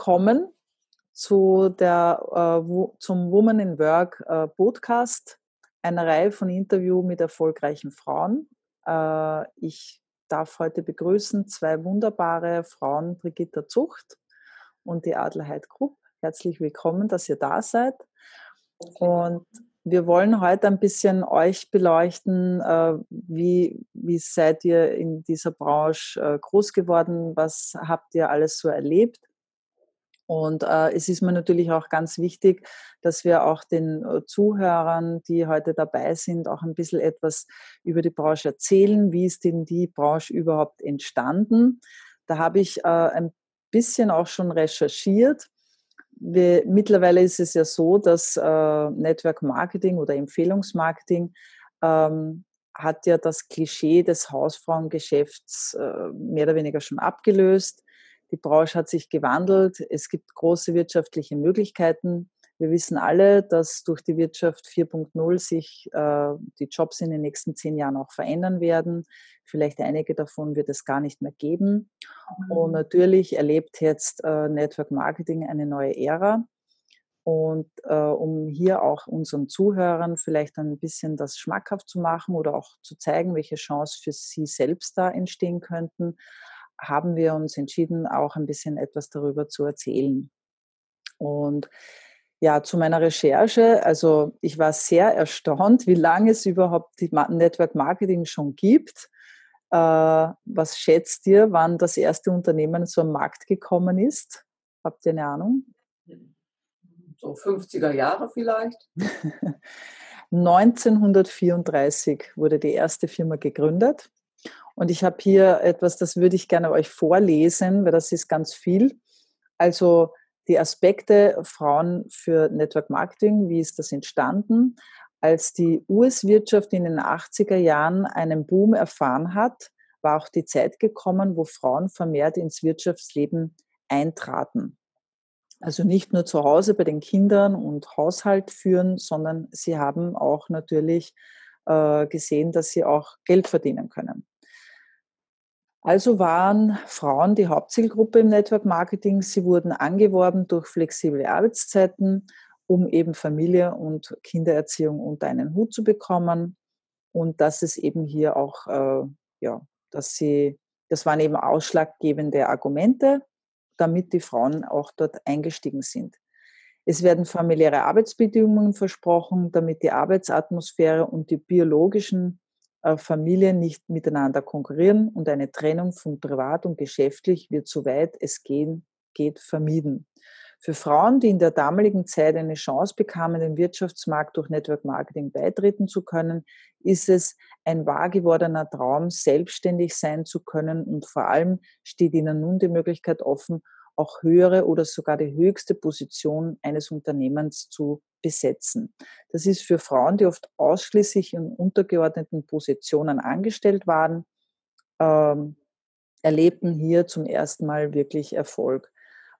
willkommen zu der, äh, wo, zum Woman in Work äh, Podcast, einer Reihe von Interviews mit erfolgreichen Frauen. Äh, ich darf heute begrüßen zwei wunderbare Frauen, Brigitta Zucht und die Adelheid Grupp. Herzlich willkommen, dass ihr da seid. Und wir wollen heute ein bisschen euch beleuchten, äh, wie, wie seid ihr in dieser Branche äh, groß geworden, was habt ihr alles so erlebt. Und äh, es ist mir natürlich auch ganz wichtig, dass wir auch den Zuhörern, die heute dabei sind, auch ein bisschen etwas über die Branche erzählen. Wie ist denn die Branche überhaupt entstanden? Da habe ich ein bisschen auch schon recherchiert wir, mittlerweile ist es ja so, dass äh, Network Marketing oder Empfehlungsmarketing ähm, hat ja das Klischee des Hausfrauengeschäfts äh, mehr oder weniger schon abgelöst. Die Branche hat sich gewandelt. Es gibt große wirtschaftliche Möglichkeiten. Wir wissen alle, dass durch die Wirtschaft 4.0 sich äh, die Jobs in den nächsten zehn Jahren auch verändern werden. Vielleicht einige davon wird es gar nicht mehr geben. Mhm. Und natürlich erlebt jetzt äh, Network Marketing eine neue Ära. Und äh, um hier auch unseren Zuhörern vielleicht ein bisschen das schmackhaft zu machen oder auch zu zeigen, welche Chance für sie selbst da entstehen könnten, haben wir uns entschieden, auch ein bisschen etwas darüber zu erzählen. Und ja, zu meiner Recherche. Also ich war sehr erstaunt, wie lange es überhaupt die Network Marketing schon gibt. Äh, was schätzt ihr, wann das erste Unternehmen so am Markt gekommen ist? Habt ihr eine Ahnung? So 50er Jahre vielleicht. 1934 wurde die erste Firma gegründet. Und ich habe hier etwas, das würde ich gerne euch vorlesen, weil das ist ganz viel. Also die Aspekte Frauen für Network Marketing, wie ist das entstanden? Als die US-Wirtschaft in den 80er Jahren einen Boom erfahren hat, war auch die Zeit gekommen, wo Frauen vermehrt ins Wirtschaftsleben eintraten. Also nicht nur zu Hause bei den Kindern und Haushalt führen, sondern sie haben auch natürlich äh, gesehen, dass sie auch Geld verdienen können. Also waren Frauen die Hauptzielgruppe im Network Marketing. Sie wurden angeworben durch flexible Arbeitszeiten, um eben Familie und Kindererziehung unter einen Hut zu bekommen. Und das ist eben hier auch, äh, ja, dass sie, das waren eben ausschlaggebende Argumente, damit die Frauen auch dort eingestiegen sind. Es werden familiäre Arbeitsbedingungen versprochen, damit die Arbeitsatmosphäre und die biologischen Familien nicht miteinander konkurrieren und eine Trennung von privat und geschäftlich wird so weit es gehen, geht vermieden. Für Frauen, die in der damaligen Zeit eine Chance bekamen, den Wirtschaftsmarkt durch Network Marketing beitreten zu können, ist es ein wahr gewordener Traum, selbstständig sein zu können und vor allem steht ihnen nun die Möglichkeit offen, auch höhere oder sogar die höchste Position eines Unternehmens zu besetzen. Das ist für Frauen, die oft ausschließlich in untergeordneten Positionen angestellt waren, ähm, erlebten hier zum ersten Mal wirklich Erfolg.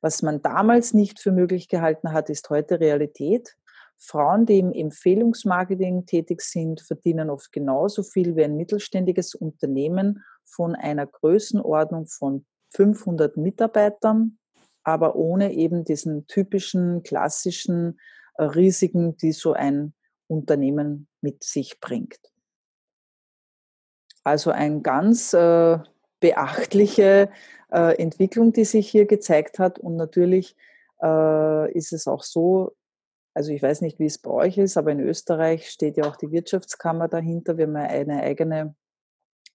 Was man damals nicht für möglich gehalten hat, ist heute Realität. Frauen, die im Empfehlungsmarketing tätig sind, verdienen oft genauso viel wie ein mittelständiges Unternehmen von einer Größenordnung von 500 Mitarbeitern, aber ohne eben diesen typischen klassischen äh, Risiken, die so ein Unternehmen mit sich bringt. Also eine ganz äh, beachtliche äh, Entwicklung, die sich hier gezeigt hat. Und natürlich äh, ist es auch so, also ich weiß nicht, wie es bei euch ist, aber in Österreich steht ja auch die Wirtschaftskammer dahinter. Wir haben eine eigene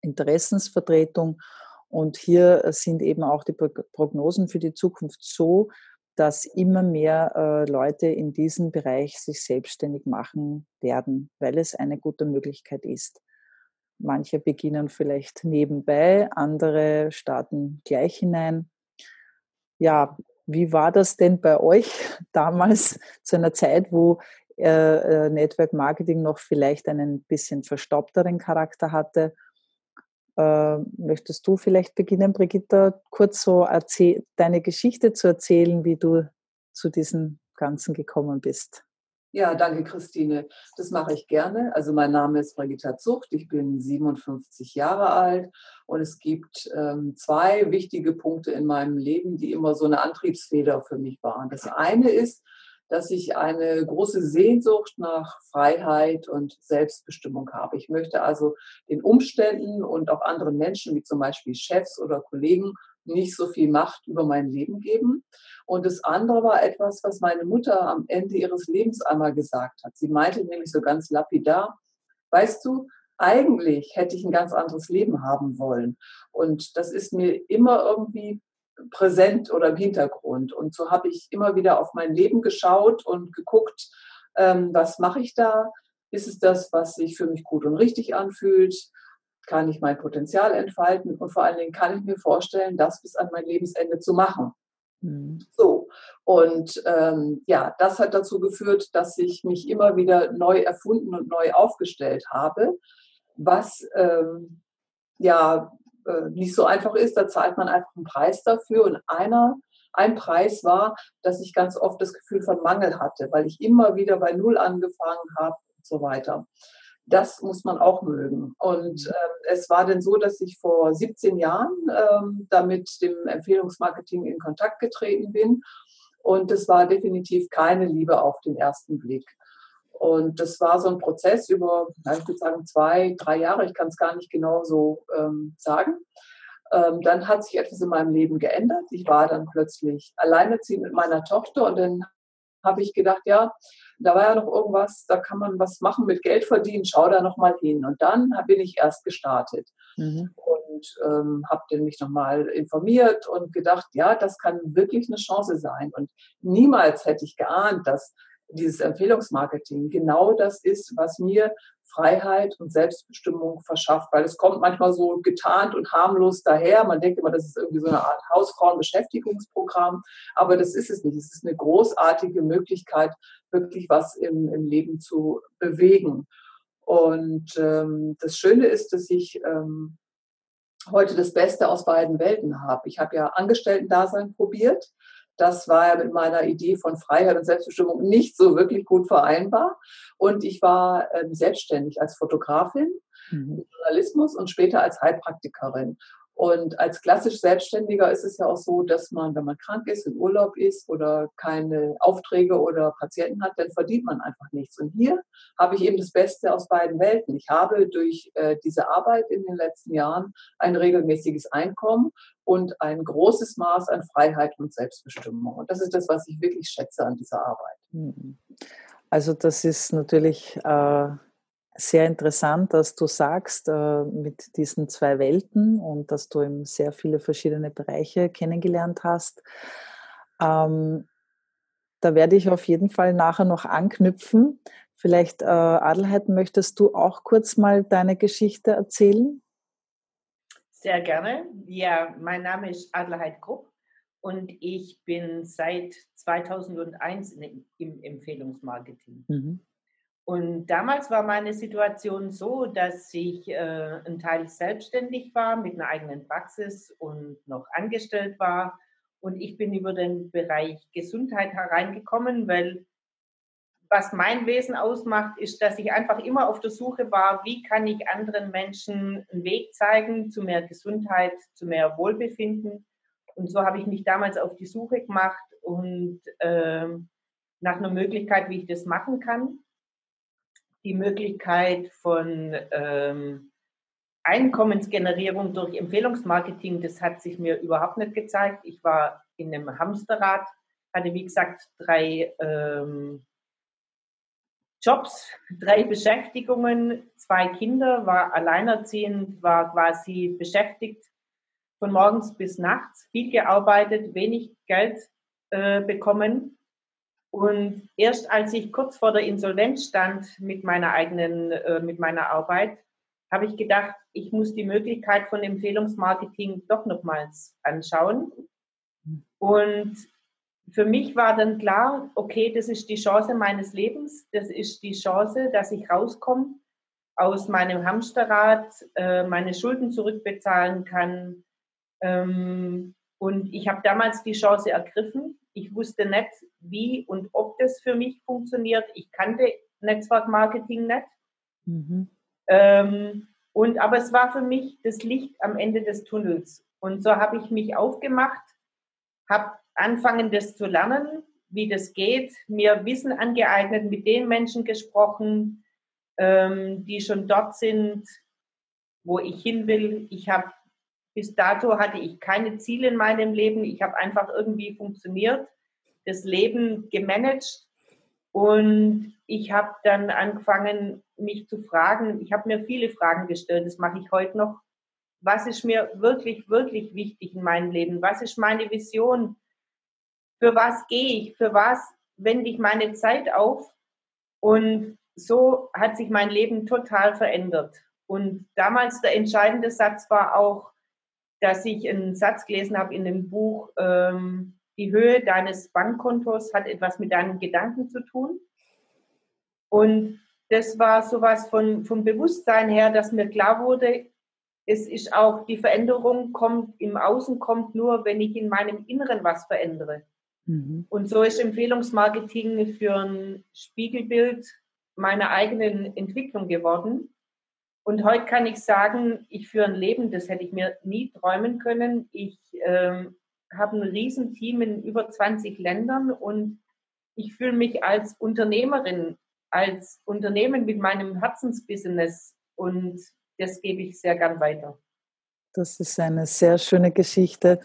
Interessensvertretung. Und hier sind eben auch die Prognosen für die Zukunft so, dass immer mehr äh, Leute in diesem Bereich sich selbstständig machen werden, weil es eine gute Möglichkeit ist. Manche beginnen vielleicht nebenbei, andere starten gleich hinein. Ja, wie war das denn bei euch damals zu einer Zeit, wo äh, äh Network Marketing noch vielleicht einen bisschen verstaubteren Charakter hatte äh, möchtest du vielleicht beginnen, Brigitta, kurz so deine Geschichte zu erzählen, wie du zu diesem Ganzen gekommen bist? Ja, danke Christine. Das mache ich gerne. Also mein Name ist Brigitta Zucht, ich bin 57 Jahre alt und es gibt ähm, zwei wichtige Punkte in meinem Leben, die immer so eine Antriebsfeder für mich waren. Das eine ist, dass ich eine große Sehnsucht nach Freiheit und Selbstbestimmung habe. Ich möchte also den Umständen und auch anderen Menschen, wie zum Beispiel Chefs oder Kollegen, nicht so viel Macht über mein Leben geben. Und das andere war etwas, was meine Mutter am Ende ihres Lebens einmal gesagt hat. Sie meinte nämlich so ganz lapidar, weißt du, eigentlich hätte ich ein ganz anderes Leben haben wollen. Und das ist mir immer irgendwie präsent oder im Hintergrund. Und so habe ich immer wieder auf mein Leben geschaut und geguckt, ähm, was mache ich da? Ist es das, was sich für mich gut und richtig anfühlt? kann ich mein Potenzial entfalten und vor allen Dingen kann ich mir vorstellen, das bis an mein Lebensende zu machen. Mhm. So, und ähm, ja, das hat dazu geführt, dass ich mich immer wieder neu erfunden und neu aufgestellt habe, was ähm, ja äh, nicht so einfach ist. Da zahlt man einfach einen Preis dafür und einer ein Preis war, dass ich ganz oft das Gefühl von Mangel hatte, weil ich immer wieder bei Null angefangen habe und so weiter das muss man auch mögen. Und äh, es war denn so, dass ich vor 17 Jahren ähm, da mit dem Empfehlungsmarketing in Kontakt getreten bin. Und es war definitiv keine Liebe auf den ersten Blick. Und das war so ein Prozess über, ich würde sagen, zwei, drei Jahre. Ich kann es gar nicht genau so ähm, sagen. Ähm, dann hat sich etwas in meinem Leben geändert. Ich war dann plötzlich alleinerziehend mit meiner Tochter und dann habe ich gedacht, ja, da war ja noch irgendwas, da kann man was machen mit Geld verdienen, schau da noch mal hin. Und dann bin ich erst gestartet mhm. und ähm, habe mich noch mal informiert und gedacht, ja, das kann wirklich eine Chance sein. Und niemals hätte ich geahnt, dass dieses Empfehlungsmarketing genau das ist, was mir Freiheit und Selbstbestimmung verschafft, weil es kommt manchmal so getarnt und harmlos daher. Man denkt immer, das ist irgendwie so eine Art Hausfrauenbeschäftigungsprogramm, aber das ist es nicht. Es ist eine großartige Möglichkeit, wirklich was im, im Leben zu bewegen. Und ähm, das Schöne ist, dass ich ähm, heute das Beste aus beiden Welten habe. Ich habe ja Angestellten-Dasein probiert das war ja mit meiner Idee von Freiheit und Selbstbestimmung nicht so wirklich gut vereinbar. Und ich war ähm, selbstständig als Fotografin, mhm. Journalismus und später als Heilpraktikerin. Und als klassisch Selbstständiger ist es ja auch so, dass man, wenn man krank ist, in Urlaub ist oder keine Aufträge oder Patienten hat, dann verdient man einfach nichts. Und hier habe ich eben das Beste aus beiden Welten. Ich habe durch äh, diese Arbeit in den letzten Jahren ein regelmäßiges Einkommen und ein großes Maß an Freiheit und Selbstbestimmung. Und das ist das, was ich wirklich schätze an dieser Arbeit. Mhm. Also das ist natürlich äh, sehr interessant, dass du sagst, äh, mit diesen zwei Welten und dass du eben sehr viele verschiedene Bereiche kennengelernt hast. Ähm, da werde ich auf jeden Fall nachher noch anknüpfen. Vielleicht, äh, Adelheid, möchtest du auch kurz mal deine Geschichte erzählen? Sehr gerne. Ja, mein Name ist Adelheid Grupp und ich bin seit 2001 im Empfehlungsmarketing. Mhm. Und damals war meine Situation so, dass ich äh, ein Teil selbstständig war mit einer eigenen Praxis und noch angestellt war. Und ich bin über den Bereich Gesundheit hereingekommen, weil was mein Wesen ausmacht, ist, dass ich einfach immer auf der Suche war, wie kann ich anderen Menschen einen Weg zeigen zu mehr Gesundheit, zu mehr Wohlbefinden. Und so habe ich mich damals auf die Suche gemacht und äh, nach einer Möglichkeit, wie ich das machen kann die Möglichkeit von ähm, Einkommensgenerierung durch Empfehlungsmarketing, das hat sich mir überhaupt nicht gezeigt. Ich war in einem Hamsterrad, hatte wie gesagt drei ähm, Jobs, drei Beschäftigungen, zwei Kinder, war alleinerziehend, war quasi beschäftigt von morgens bis nachts, viel gearbeitet, wenig Geld äh, bekommen und erst als ich kurz vor der Insolvenz stand mit meiner eigenen, äh, mit meiner Arbeit, habe ich gedacht, ich muss die Möglichkeit von Empfehlungsmarketing doch nochmals anschauen. Und für mich war dann klar, okay, das ist die Chance meines Lebens, das ist die Chance, dass ich rauskomme aus meinem Hamsterrad, äh, meine Schulden zurückbezahlen kann, ähm, Und ich habe damals die Chance ergriffen. Ich wusste nicht, wie und ob das für mich funktioniert. Ich kannte Netzwerkmarketing nicht. Mhm. Ähm, und, aber es war für mich das Licht am Ende des Tunnels. Und so habe ich mich aufgemacht, habe angefangen, das zu lernen, wie das geht, mir Wissen angeeignet, mit den Menschen gesprochen, ähm, die schon dort sind, wo ich hin will. Ich habe bis dato hatte ich keine Ziele in meinem Leben. Ich habe einfach irgendwie funktioniert, das Leben gemanagt und ich habe dann angefangen, mich zu fragen. Ich habe mir viele Fragen gestellt, das mache ich heute noch. Was ist mir wirklich, wirklich wichtig in meinem Leben? Was ist meine Vision? Für was gehe ich? Für was wende ich meine Zeit auf? Und so hat sich mein Leben total verändert. Und damals der entscheidende Satz war auch, dass ich einen Satz gelesen habe in dem Buch, ähm, die Höhe deines Bankkontos hat etwas mit deinen Gedanken zu tun. Und das war sowas von, vom Bewusstsein her, dass mir klar wurde, es ist auch, die Veränderung kommt im Außen kommt nur, wenn ich in meinem Inneren was verändere. Mhm. Und so ist Empfehlungsmarketing für ein Spiegelbild meiner eigenen Entwicklung geworden. Und heute kann ich sagen, ich führe ein Leben, das hätte ich mir nie träumen können. Ich ähm, habe ein Riesenteam in über 20 Ländern und ich fühle mich als Unternehmerin, als Unternehmen mit meinem Herzensbusiness und das gebe ich sehr gern weiter. Das ist eine sehr schöne Geschichte,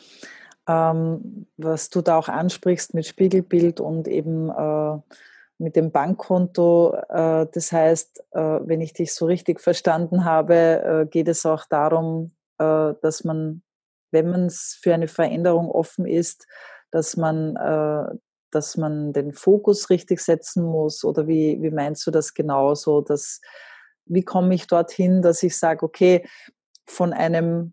ähm, was du da auch ansprichst mit Spiegelbild und eben äh, mit dem Bankkonto. Äh, das heißt, äh, wenn ich dich so richtig verstanden habe, äh, geht es auch darum, dass man, wenn man für eine Veränderung offen ist, dass man, dass man den Fokus richtig setzen muss. Oder wie, wie meinst du das genauso? Dass, wie komme ich dorthin, dass ich sage, okay, von einem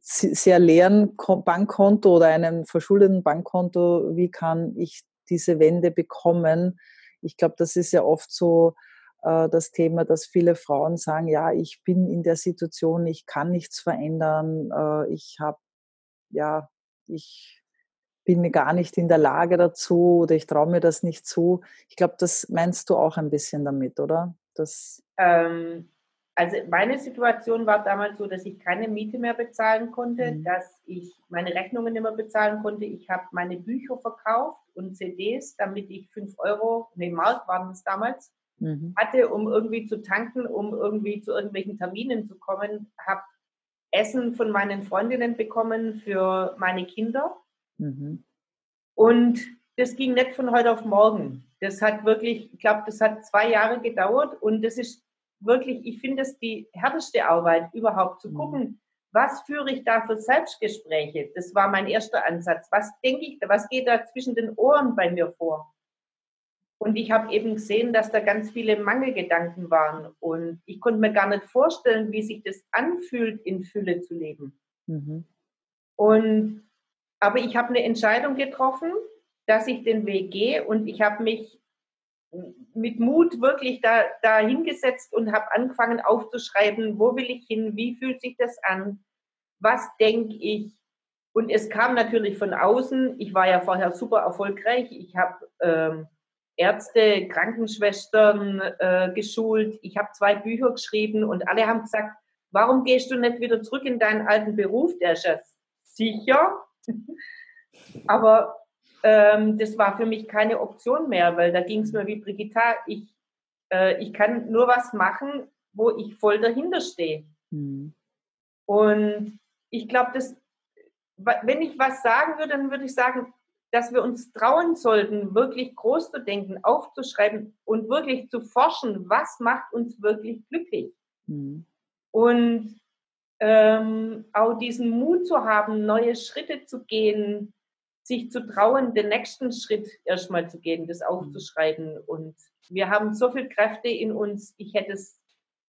sehr leeren Bankkonto oder einem verschuldeten Bankkonto, wie kann ich diese Wende bekommen, ich glaube, das ist ja oft so äh, das Thema, dass viele Frauen sagen, ja, ich bin in der Situation, ich kann nichts verändern, äh, ich habe, ja, ich bin gar nicht in der Lage dazu oder ich traue mir das nicht zu. Ich glaube, das meinst du auch ein bisschen damit, oder? Das ähm, also meine Situation war damals so, dass ich keine Miete mehr bezahlen konnte, mhm. dass ich meine Rechnungen nicht mehr bezahlen konnte. Ich habe meine Bücher verkauft und CDs, damit ich 5 Euro, nee, Mark waren es damals, mhm. hatte, um irgendwie zu tanken, um irgendwie zu irgendwelchen Terminen zu kommen. Habe Essen von meinen Freundinnen bekommen für meine Kinder. Mhm. Und das ging nicht von heute auf morgen. Das hat wirklich, ich glaube, das hat zwei Jahre gedauert und das ist wirklich, ich finde es die härteste Arbeit, überhaupt zu mhm. gucken, was führe ich da für Selbstgespräche? Das war mein erster Ansatz. Was denke ich, was geht da zwischen den Ohren bei mir vor? Und ich habe eben gesehen, dass da ganz viele Mangelgedanken waren. Und ich konnte mir gar nicht vorstellen, wie sich das anfühlt, in Fülle zu leben. Mhm. Und, aber ich habe eine Entscheidung getroffen, dass ich den Weg gehe und ich habe mich mit Mut wirklich da, da hingesetzt und habe angefangen aufzuschreiben, wo will ich hin, wie fühlt sich das an, was denke ich. Und es kam natürlich von außen, ich war ja vorher super erfolgreich, ich habe ähm, Ärzte, Krankenschwestern äh, geschult, ich habe zwei Bücher geschrieben und alle haben gesagt, warum gehst du nicht wieder zurück in deinen alten Beruf? Der ist ja sicher. Aber ähm, das war für mich keine Option mehr, weil da ging es mir wie Brigitta, ich, äh, ich kann nur was machen, wo ich voll dahinter stehe. Mhm. Und ich glaube, dass wenn ich was sagen würde, dann würde ich sagen, dass wir uns trauen sollten, wirklich groß zu denken, aufzuschreiben und wirklich zu forschen, was macht uns wirklich glücklich. Mhm. Und ähm, auch diesen Mut zu haben, neue Schritte zu gehen, sich zu trauen, den nächsten Schritt erstmal zu gehen, das aufzuschreiben. Und wir haben so viel Kräfte in uns. Ich hätte es,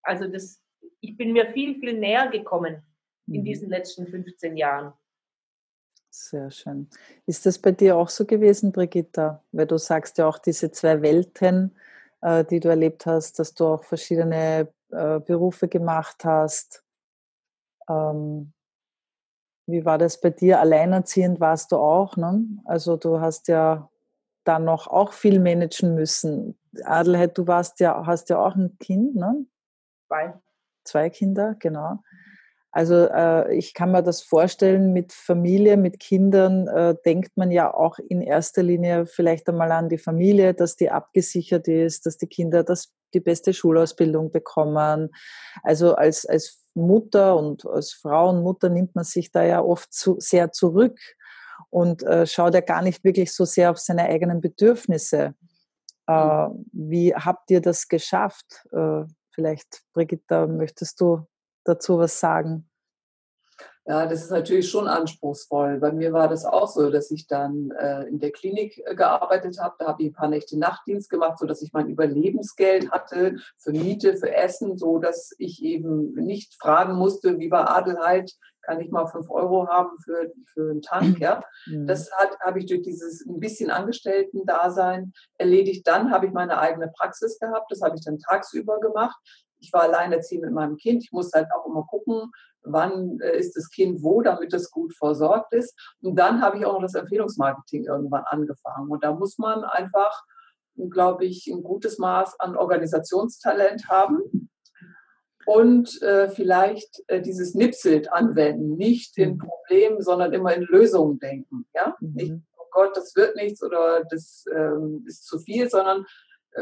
also das, ich bin mir viel, viel näher gekommen in mhm. diesen letzten 15 Jahren. Sehr schön. Ist das bei dir auch so gewesen, Brigitta? Weil du sagst ja auch diese zwei Welten, äh, die du erlebt hast, dass du auch verschiedene äh, Berufe gemacht hast. Ähm, Wie war das bei dir? Alleinerziehend warst du auch, ne? Also du hast ja dann noch auch viel managen müssen. Adelheid, du warst ja, hast ja auch ein Kind, ne? Zwei. Zwei Kinder, genau. Also äh, ich kann mir das vorstellen, mit Familie, mit Kindern äh, denkt man ja auch in erster Linie vielleicht einmal an die Familie, dass die abgesichert ist, dass die Kinder das, die beste Schulausbildung bekommen. Also als, als Mutter und als Frau und Mutter nimmt man sich da ja oft zu, sehr zurück und äh, schaut ja gar nicht wirklich so sehr auf seine eigenen Bedürfnisse. Äh, mhm. wie habt ihr das geschafft? Äh, vielleicht, Brigitta, möchtest du dazu was sagen? Ja, das ist natürlich schon anspruchsvoll. Bei mir war das auch so, dass ich dann äh, in der Klinik äh, gearbeitet habe. Da habe ich ein paar Nächte Nachtdienst gemacht, sodass ich mein Überlebensgeld hatte für Miete, für Essen, so dass ich eben nicht fragen musste, wie bei Adelheid, kann ich mal fünf Euro haben für, für einen Tank. Ja? Mhm. Das habe ich durch dieses ein bisschen Angestellten-Dasein erledigt. Dann habe ich meine eigene Praxis gehabt. Das habe ich dann tagsüber gemacht ich war alleinerziehend mit meinem Kind. Ich musste halt auch immer gucken, wann äh, ist das Kind wo, damit es gut versorgt ist. Und dann habe ich auch noch das Empfehlungsmarketing irgendwann angefangen. Und da muss man einfach, glaube ich, ein gutes Maß an Organisationstalent haben und äh, vielleicht äh, dieses Nipselt anwenden, nicht in mhm. Problemen, sondern immer in Lösungen denken. Ja? Mhm. Nicht, oh Gott, das wird nichts oder das ähm, ist zu viel, sondern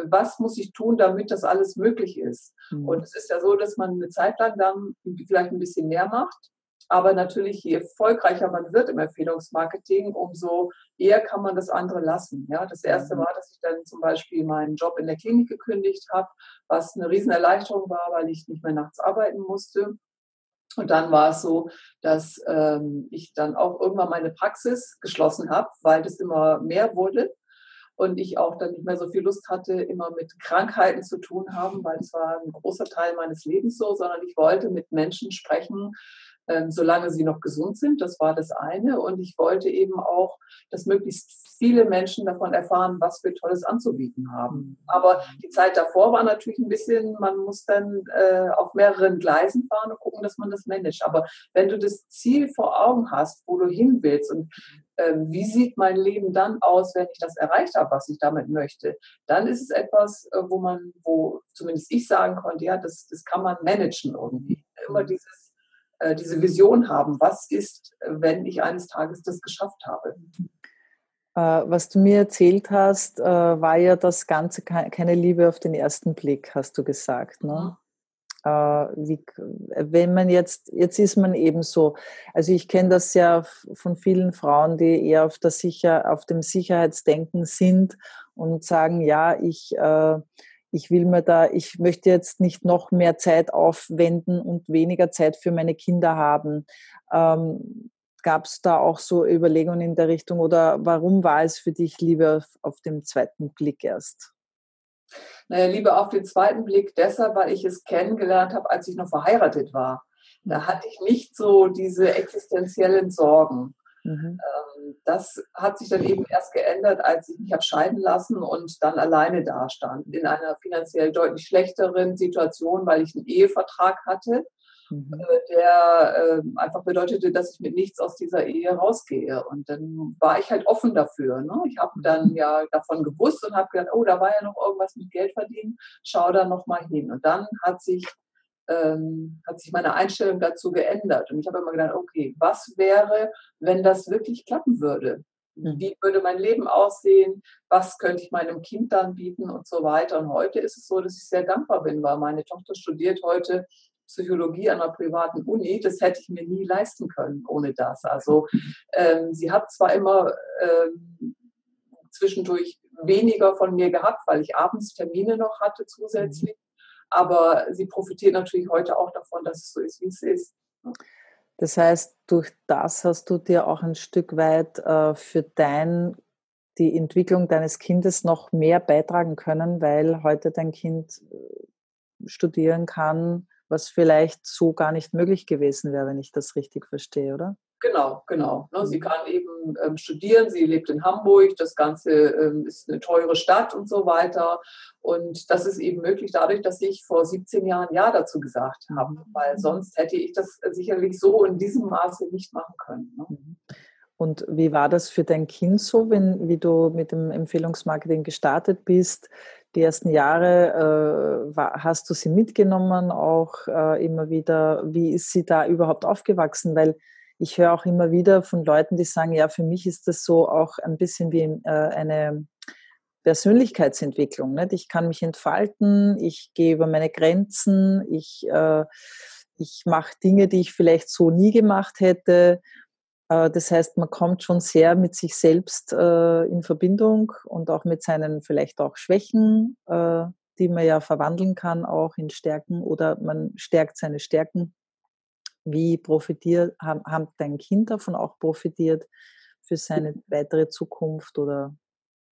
was muss ich tun, damit das alles möglich ist. Mhm. Und es ist ja so, dass man eine Zeit lang dann vielleicht ein bisschen mehr macht. Aber natürlich, je erfolgreicher man wird im Empfehlungsmarketing, umso eher kann man das andere lassen. Ja, das erste mhm. war, dass ich dann zum Beispiel meinen Job in der Klinik gekündigt habe, was eine Riesenerleichterung war, weil ich nicht mehr nachts arbeiten musste. Und dann war es so, dass ähm, ich dann auch irgendwann meine Praxis geschlossen habe, weil das immer mehr wurde und ich auch dann nicht mehr so viel Lust hatte, immer mit Krankheiten zu tun haben, weil es war ein großer Teil meines Lebens so, sondern ich wollte mit Menschen sprechen, ähm, solange sie noch gesund sind. Das war das eine. Und ich wollte eben auch, dass möglichst viele Menschen davon erfahren, was wir Tolles anzubieten haben. Aber die Zeit davor war natürlich ein bisschen, man muss dann äh, auf mehreren Gleisen fahren und gucken, dass man das managt. Aber wenn du das Ziel vor Augen hast, wo du hin willst und ähm, wie sieht mein Leben dann aus, wenn ich das erreicht habe, was ich damit möchte, dann ist es etwas, äh, wo man, wo zumindest ich sagen konnte, ja, das, das kann man managen irgendwie. Immer mhm. dieses, äh, diese Vision haben, was ist, wenn ich eines Tages das geschafft habe. Äh, was du mir erzählt hast, war ja das Ganze keine Liebe auf den ersten Blick, hast du gesagt. Ne? Mhm. Äh, wie, wenn man jetzt, jetzt ist man eben so, also ich kenne das ja von vielen Frauen, die eher auf, der Sicher, auf dem Sicherheitsdenken sind und sagen, ja, ich, äh, ich will mir da, ich möchte jetzt nicht noch mehr Zeit aufwenden und weniger Zeit für meine Kinder haben. Ähm, Gab es da auch so Überlegungen in der Richtung oder warum war es für dich lieber auf, auf dem zweiten Blick erst? Naja, Liebe auf den zweiten Blick deshalb, weil ich es kennengelernt habe, als ich noch verheiratet war. Da hatte ich nicht so diese existenziellen Sorgen. Mhm. Ähm, das hat sich dann eben erst geändert, als ich mich habe scheiden lassen und dann alleine dastand. In einer finanziell deutlich schlechteren Situation, weil ich einen Ehevertrag hatte mhm. Äh, der äh, einfach bedeutete, dass ich mit nichts aus dieser Ehe rausgehe. Und dann war ich halt offen dafür. Ne? Ich habe dann mhm. ja davon gewusst und habe gedacht, oh, da war ja noch irgendwas mit Geld verdienen, schau da noch mal hin. Und dann hat sich ähm, hat sich meine Einstellung dazu geändert. Und ich habe immer gedacht, okay, was wäre, wenn das wirklich klappen würde? Mhm. Wie würde mein Leben aussehen? Was könnte ich meinem Kind dann bieten und so weiter? Und heute ist es so, dass ich sehr dankbar bin, weil meine Tochter studiert heute Psychologie an einer privaten Uni. Das hätte ich mir nie leisten können ohne das. Also ähm, sie hat zwar immer ähm, zwischendurch weniger von mir gehabt, weil ich abends Termine noch hatte zusätzlich. Aber sie profitiert natürlich heute auch davon, dass es so ist, wie es ist. Das heißt, durch das hast du dir auch ein Stück weit äh, für dein, die Entwicklung deines Kindes noch mehr beitragen können, weil heute dein Kind äh, studieren kann, was vielleicht so gar nicht möglich gewesen wäre, wenn ich das richtig verstehe, oder? Genau, genau. Ne, sie mhm. kann eben ähm, studieren, sie lebt in Hamburg, das Ganze ähm, ist eine teure Stadt und so weiter. Und das ist eben möglich dadurch, dass ich vor 17 Jahren Ja dazu gesagt habe, mhm. weil sonst hätte ich das sicherlich so in diesem Maße nicht machen können. Ne? Mhm. Und wie war das für dein Kind so, wenn, wie du mit dem Empfehlungsmarketing gestartet bist? Die ersten Jahre äh, war, hast du sie mitgenommen, auch äh, immer wieder. Wie ist sie da überhaupt aufgewachsen? Weil ich höre auch immer wieder von Leuten, die sagen, ja, für mich ist das so auch ein bisschen wie äh, eine Persönlichkeitsentwicklung. Nicht? Ich kann mich entfalten, ich gehe über meine Grenzen, ich, äh, ich mache Dinge, die ich vielleicht so nie gemacht hätte. Äh, das heißt, man kommt schon sehr mit sich selbst in Verbindung und auch mit seinen vielleicht auch Schwächen, die man ja verwandeln kann, auch in Stärken oder man stärkt seine Stärken. Wie profitiert, haben, haben dein Kind davon auch profitiert für seine weitere Zukunft oder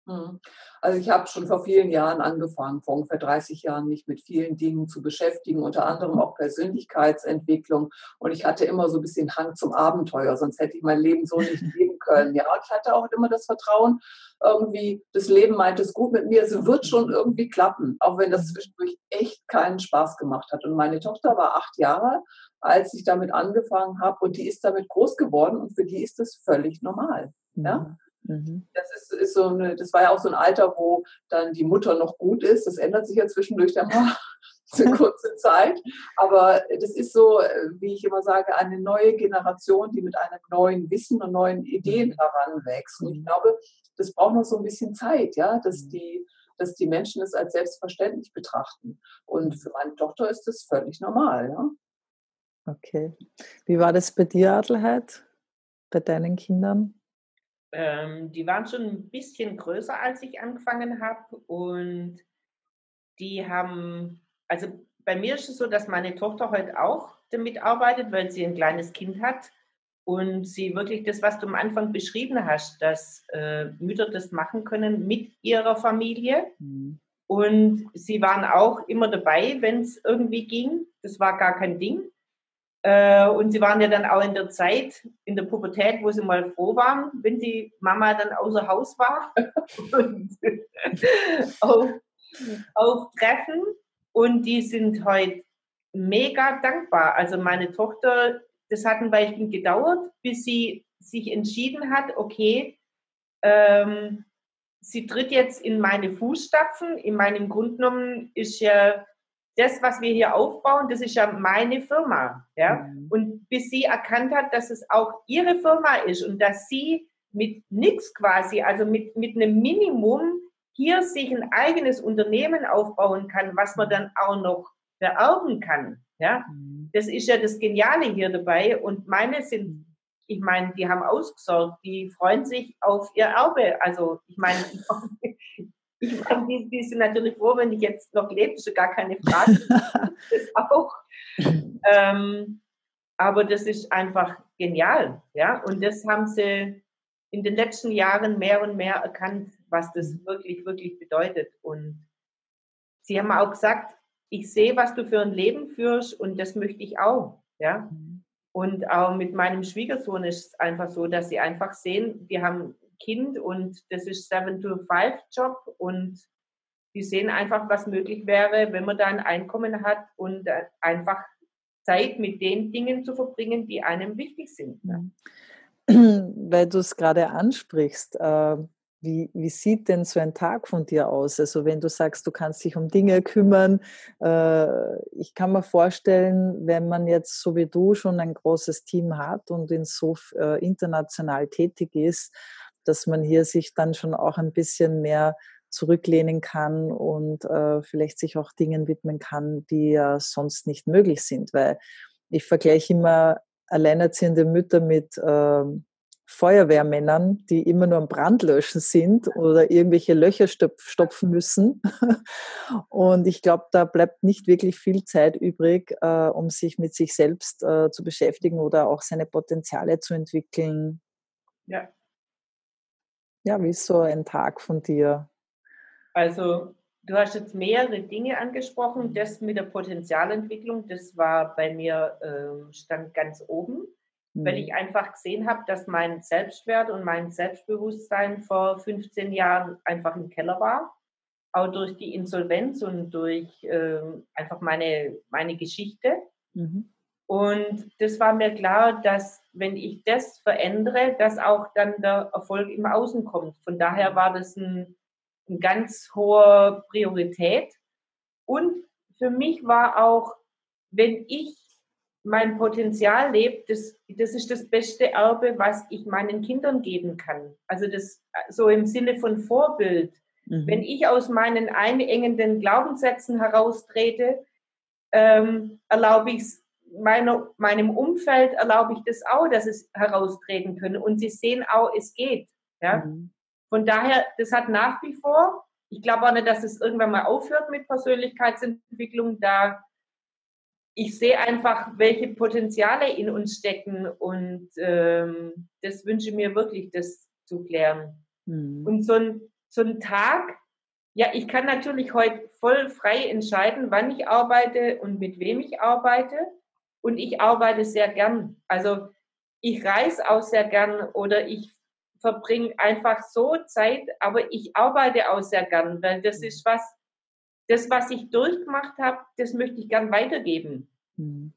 Mhm. Also ich habe schon vor vielen Jahren angefangen, vor ungefähr 30 Jahren, mich mit vielen Dingen zu beschäftigen, unter anderem auch Persönlichkeitsentwicklung. Und ich hatte immer so ein bisschen Hang zum Abenteuer, sonst hätte ich mein Leben so nicht leben können. Ja, ich hatte auch immer das Vertrauen, irgendwie, das Leben meint es gut mit mir, es wird schon irgendwie klappen, auch wenn das zwischendurch echt keinen Spaß gemacht hat. Und meine Tochter war acht Jahre, als ich damit angefangen habe, und die ist damit groß geworden und für die ist das völlig normal. Ja? Mhm. Mhm. Das, ist, ist so eine, das war ja auch so ein Alter, wo dann die Mutter noch gut ist. Das ändert sich ja zwischendurch dann mal für kurze Zeit. Aber das ist so, wie ich immer sage, eine neue Generation, die mit einem neuen Wissen und neuen Ideen mhm. heranwächst. Und ich mhm. glaube, das braucht noch so ein bisschen Zeit, ja, dass die, dass die Menschen es als selbstverständlich betrachten. Und für meine Tochter ist das völlig normal. Ja? Okay. Wie war das bei dir, Adelheid? Bei deinen Kindern? ähm, die waren schon ein bisschen größer, als ich angefangen habe. Und die haben, also bei mir ist es so, dass meine Tochter heute auch damit arbeitet, weil sie ein kleines Kind hat. Und sie wirklich das, was du am Anfang beschrieben hast, dass äh, Mütter das machen können mit ihrer Familie. Mhm. Und sie waren auch immer dabei, wenn es irgendwie ging. Das war gar kein Ding. Äh, und sie waren ja dann auch in der Zeit, in der Pubertät, wo sie mal froh waren, wenn die Mama dann außer Haus war und auf, auf Treffen. Und die sind heute mega dankbar. Also meine Tochter, das hat ein Weilchen gedauert, bis sie sich entschieden hat, okay, ähm, sie tritt jetzt in meine Fußstapfen. In meinem Grund genommen ist ja das, was wir hier aufbauen, das ist ja meine Firma. Ja? Mhm. Und bis sie erkannt hat, dass es auch ihre Firma ist und dass sie mit nichts quasi, also mit, mit einem Minimum hier sich ein eigenes Unternehmen aufbauen kann, was man dann auch noch vererben kann. Ja? Mhm. Das ist ja das Geniale hier dabei. Und meine sind, ich meine, die haben ausgesorgt, die freuen sich auf ihr Erbe. Also ich meine, ich meine, die, die, sind natürlich froh, wenn ich jetzt noch lebe, ist gar keine Frage. das auch. Ähm, aber das ist einfach genial, ja. Und das haben sie in den letzten Jahren mehr und mehr erkannt, was das wirklich, wirklich bedeutet. Und sie haben auch gesagt, ich sehe, was du für ein Leben führst und das möchte ich auch, ja. Mhm. Und auch mit meinem Schwiegersohn ist es einfach so, dass sie einfach sehen, wir haben Kind und das ist 7-to-5-Job und die sehen einfach, was möglich wäre, wenn man da ein Einkommen hat und äh, einfach Zeit mit den Dingen zu verbringen, die einem wichtig sind. Weil du es gerade ansprichst, äh, wie, wie, sieht denn so ein Tag von dir aus? Also wenn du sagst, du kannst dich um Dinge kümmern, äh, ich kann mir vorstellen, wenn man jetzt so wie du schon ein großes Team hat und in so international tätig ist, dass man hier sich dann schon auch ein bisschen mehr zurücklehnen kann und äh, vielleicht sich auch Dingen widmen kann, die ja sonst nicht möglich sind. Weil ich vergleiche immer alleinerziehende Mütter mit äh, Feuerwehrmännern, die immer nur am Brandlöschen sind oder irgendwelche Löcher stopfen müssen. Und ich glaube, da bleibt nicht wirklich viel Zeit übrig, äh, um sich mit sich selbst äh, zu beschäftigen oder auch seine Potenziale zu entwickeln. Ja, ja, wie ist so ein Tag von dir? Also, du hast jetzt mehrere Dinge angesprochen. Das mit der Potenzialentwicklung, das war bei mir, äh, stand ganz oben. mhm. weil ich einfach gesehen habe, dass mein Selbstwert und mein Selbstbewusstsein vor 15 Jahren einfach im Keller war. Auch durch die Insolvenz und durch äh, einfach meine, meine Geschichte. Mhm. Und das war mir klar, dass wenn ich das verändere, dass auch dann der Erfolg im Außen kommt. Von daher war das ein, ein ganz hohe Priorität. Und für mich war auch, wenn ich mein Potenzial lebe, das, das ist das beste Erbe, was ich meinen Kindern geben kann. Also das so im Sinne von Vorbild. Mhm. Wenn ich aus meinen einengenden Glaubenssätzen heraustrete, ähm, erlaube ich es meiner, meinem Umfeld, erlaube ich das auch, dass es heraustreten können. Und sie sehen auch, es geht. Ja? Mhm. Von daher, das hat nach wie vor, ich glaube auch nicht, dass es irgendwann mal aufhört mit Persönlichkeitsentwicklung. Da ich sehe einfach, welche Potenziale in uns stecken und ähm, das wünsche ich mir wirklich, das zu klären. Mhm. Und so ein, so ein Tag, ja, ich kann natürlich heute voll frei entscheiden, wann ich arbeite und mit wem ich arbeite. Und ich arbeite sehr gern. Also ich reise auch sehr gern oder ich verbringe einfach so Zeit, aber ich arbeite auch sehr gern, weil das ist was, das, was ich durchgemacht habe, das möchte ich gern weitergeben. Mhm.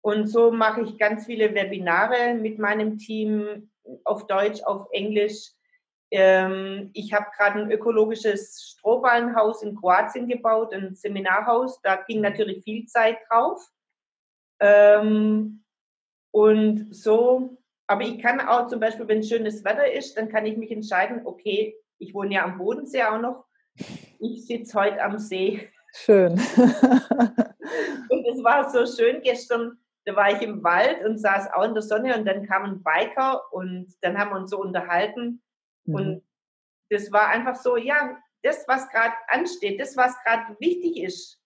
Und so mache ich ganz viele Webinare mit meinem Team auf Deutsch, auf Englisch. Ähm, ich habe gerade ein ökologisches Strohballenhaus in Kroatien gebaut, ein Seminarhaus. Da ging natürlich viel Zeit drauf. Ähm, und so, aber ich kann auch zum Beispiel, wenn schönes Wetter ist, dann kann ich mich entscheiden, okay, ich wohne ja am Bodensee auch noch. Ich sitze heute am See. Schön. und es war so schön gestern. Da war ich im Wald und saß auch in der Sonne und dann kam ein Biker und dann haben wir uns so unterhalten. Mhm. Und das war einfach so, ja, das, was gerade ansteht, das, was gerade wichtig ist.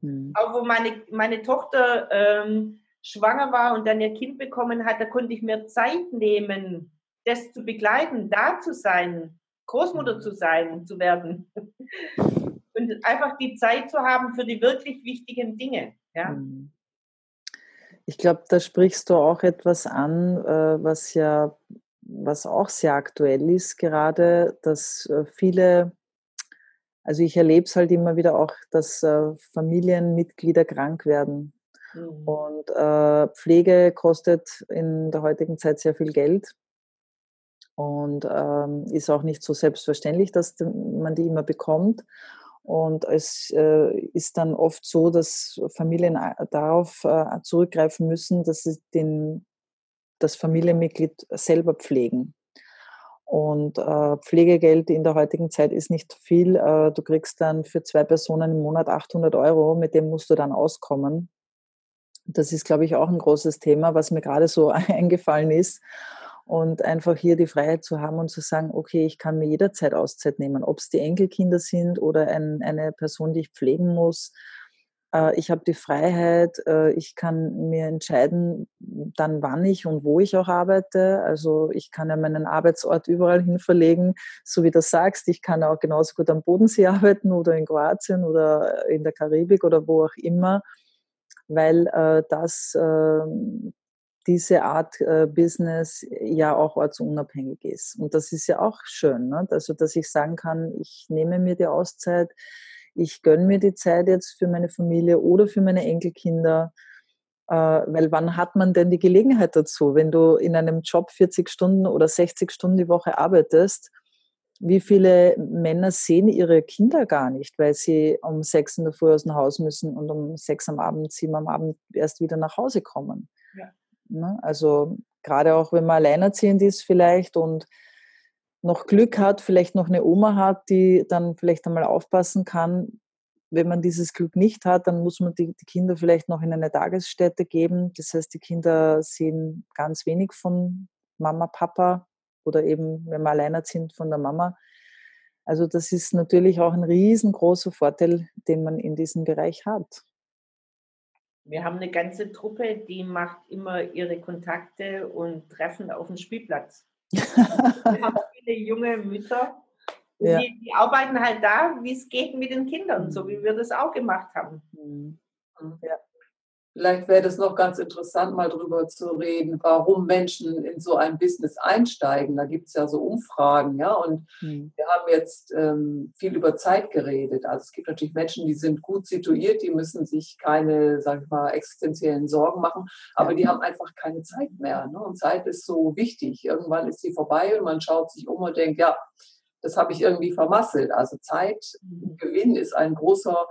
Mhm. Auch wo meine, meine Tochter ähm, schwanger war und dann ihr Kind bekommen hat, da konnte ich mir Zeit nehmen, das zu begleiten, da zu sein, Großmutter mhm. zu sein, zu werden. und einfach die Zeit zu haben für die wirklich wichtigen Dinge. Ja. Mhm. Ich glaube, da sprichst du auch etwas an, äh, was ja, was auch sehr aktuell ist gerade, dass äh, viele, also ich erlebe es halt immer wieder auch, dass äh, Familienmitglieder krank werden. Mhm. Und Pflege kostet in der heutigen Zeit sehr viel Geld und ähm, ist auch nicht so selbstverständlich, dass man die immer bekommt. Und es äh, ist dann oft so, dass Familien äh, darauf äh, zurückgreifen müssen, dass sie den, das Familienmitglied selber pflegen. Und äh, Pflegegeld in der heutigen Zeit ist nicht viel. Äh, du kriegst dann für zwei Personen im Monat 800 Euro, mit dem musst du dann auskommen. Das ist, glaube ich, auch ein großes Thema, was mir gerade so eingefallen ist und einfach hier die Freiheit zu haben und zu sagen, okay, ich kann mir jederzeit Auszeit nehmen, ob es die Enkelkinder sind oder ein, eine Person, die ich pflegen muss. Äh, ich habe die Freiheit, äh, ich kann mir entscheiden, dann wann ich und wo ich auch arbeite. Also ich kann ja meinen Arbeitsort überall hin verlegen, so wie du sagst. Ich kann auch genauso gut am Bodensee arbeiten oder in Kroatien oder in der Karibik oder wo auch immer weil äh, das äh, diese Art Business ja auch ortsunabhängig ist. Und das ist ja auch schön, ne? also dass ich sagen kann, ich nehme mir die Auszeit, ich gönne mir die Zeit jetzt für meine Familie oder für meine Enkelkinder. Äh, weil wann hat man denn die Gelegenheit dazu, wenn du in einem Job 40 Stunden oder 60 Stunden die Woche arbeitest? Wie viele Männer sehen ihre Kinder gar nicht, weil sie um sechs in der Früh aus dem Haus müssen und um sechs am Abend, sieben am Abend erst wieder nach Hause kommen? Ja. Ne? Also gerade auch wenn man alleinerziehend ist vielleicht und noch Glück hat, vielleicht noch eine Oma hat, die dann vielleicht einmal aufpassen kann. Wenn man dieses Glück nicht hat, dann muss man die, die Kinder vielleicht noch in eine Tagesstätte geben. Das heißt, die Kinder sehen ganz wenig von Mama, Papa oder eben, wenn man alleinerziehend von der Mama. Also das ist natürlich auch ein riesengroßer Vorteil, den man in diesem Bereich hat. Wir haben eine ganze Truppe, die macht immer ihre Kontakte und Treffen auf dem Spielplatz. Wir haben viele junge Mütter, ja. die, die, arbeiten halt da, wie es geht mit den Kindern, so wie wir das auch gemacht haben. Mhm. Ja. Vielleicht wäre das noch ganz interessant, mal darüber zu reden, warum Menschen in so ein Business einsteigen. Da gibt es ja so Umfragen, ja. Und mhm. wir haben jetzt ähm, viel über Zeit geredet. Also es gibt natürlich Menschen, die sind gut situiert, die müssen sich keine, sag ich mal, existenziellen Sorgen machen, aber ja. die haben einfach keine Zeit mehr. Ne? Und Zeit ist so wichtig. Irgendwann ist sie vorbei und man schaut sich um und denkt, ja, das habe ich irgendwie vermasselt. Also Zeitgewinn ist ein großer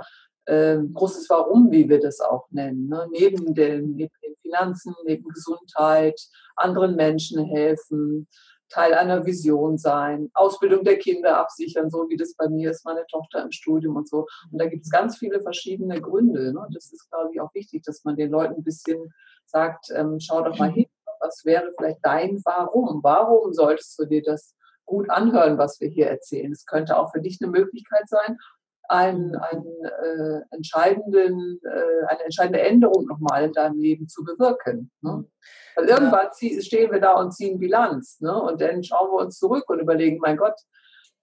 äh, großes Warum, wie wir das auch nennen. Ne? Neben, den, neben den Finanzen, neben Gesundheit, anderen Menschen helfen, Teil einer Vision sein, Ausbildung der Kinder absichern, so wie das bei mir ist, meine Tochter im Studium und so. Und da gibt es ganz viele verschiedene Gründe. Ne? Das ist, glaube ich, auch wichtig, dass man den Leuten ein bisschen sagt, ähm, schau doch mal hin, was wäre vielleicht dein Warum? Warum solltest du dir das gut anhören, was wir hier erzählen? Es könnte auch für dich eine Möglichkeit sein, einen, einen äh, entscheidenden, äh, eine entscheidende Änderung nochmal in deinem Leben zu bewirken. Ne? Mhm. Weil irgendwann ja. stehen wir da und ziehen Bilanz. Ne? Und dann schauen wir uns zurück und überlegen, mein Gott,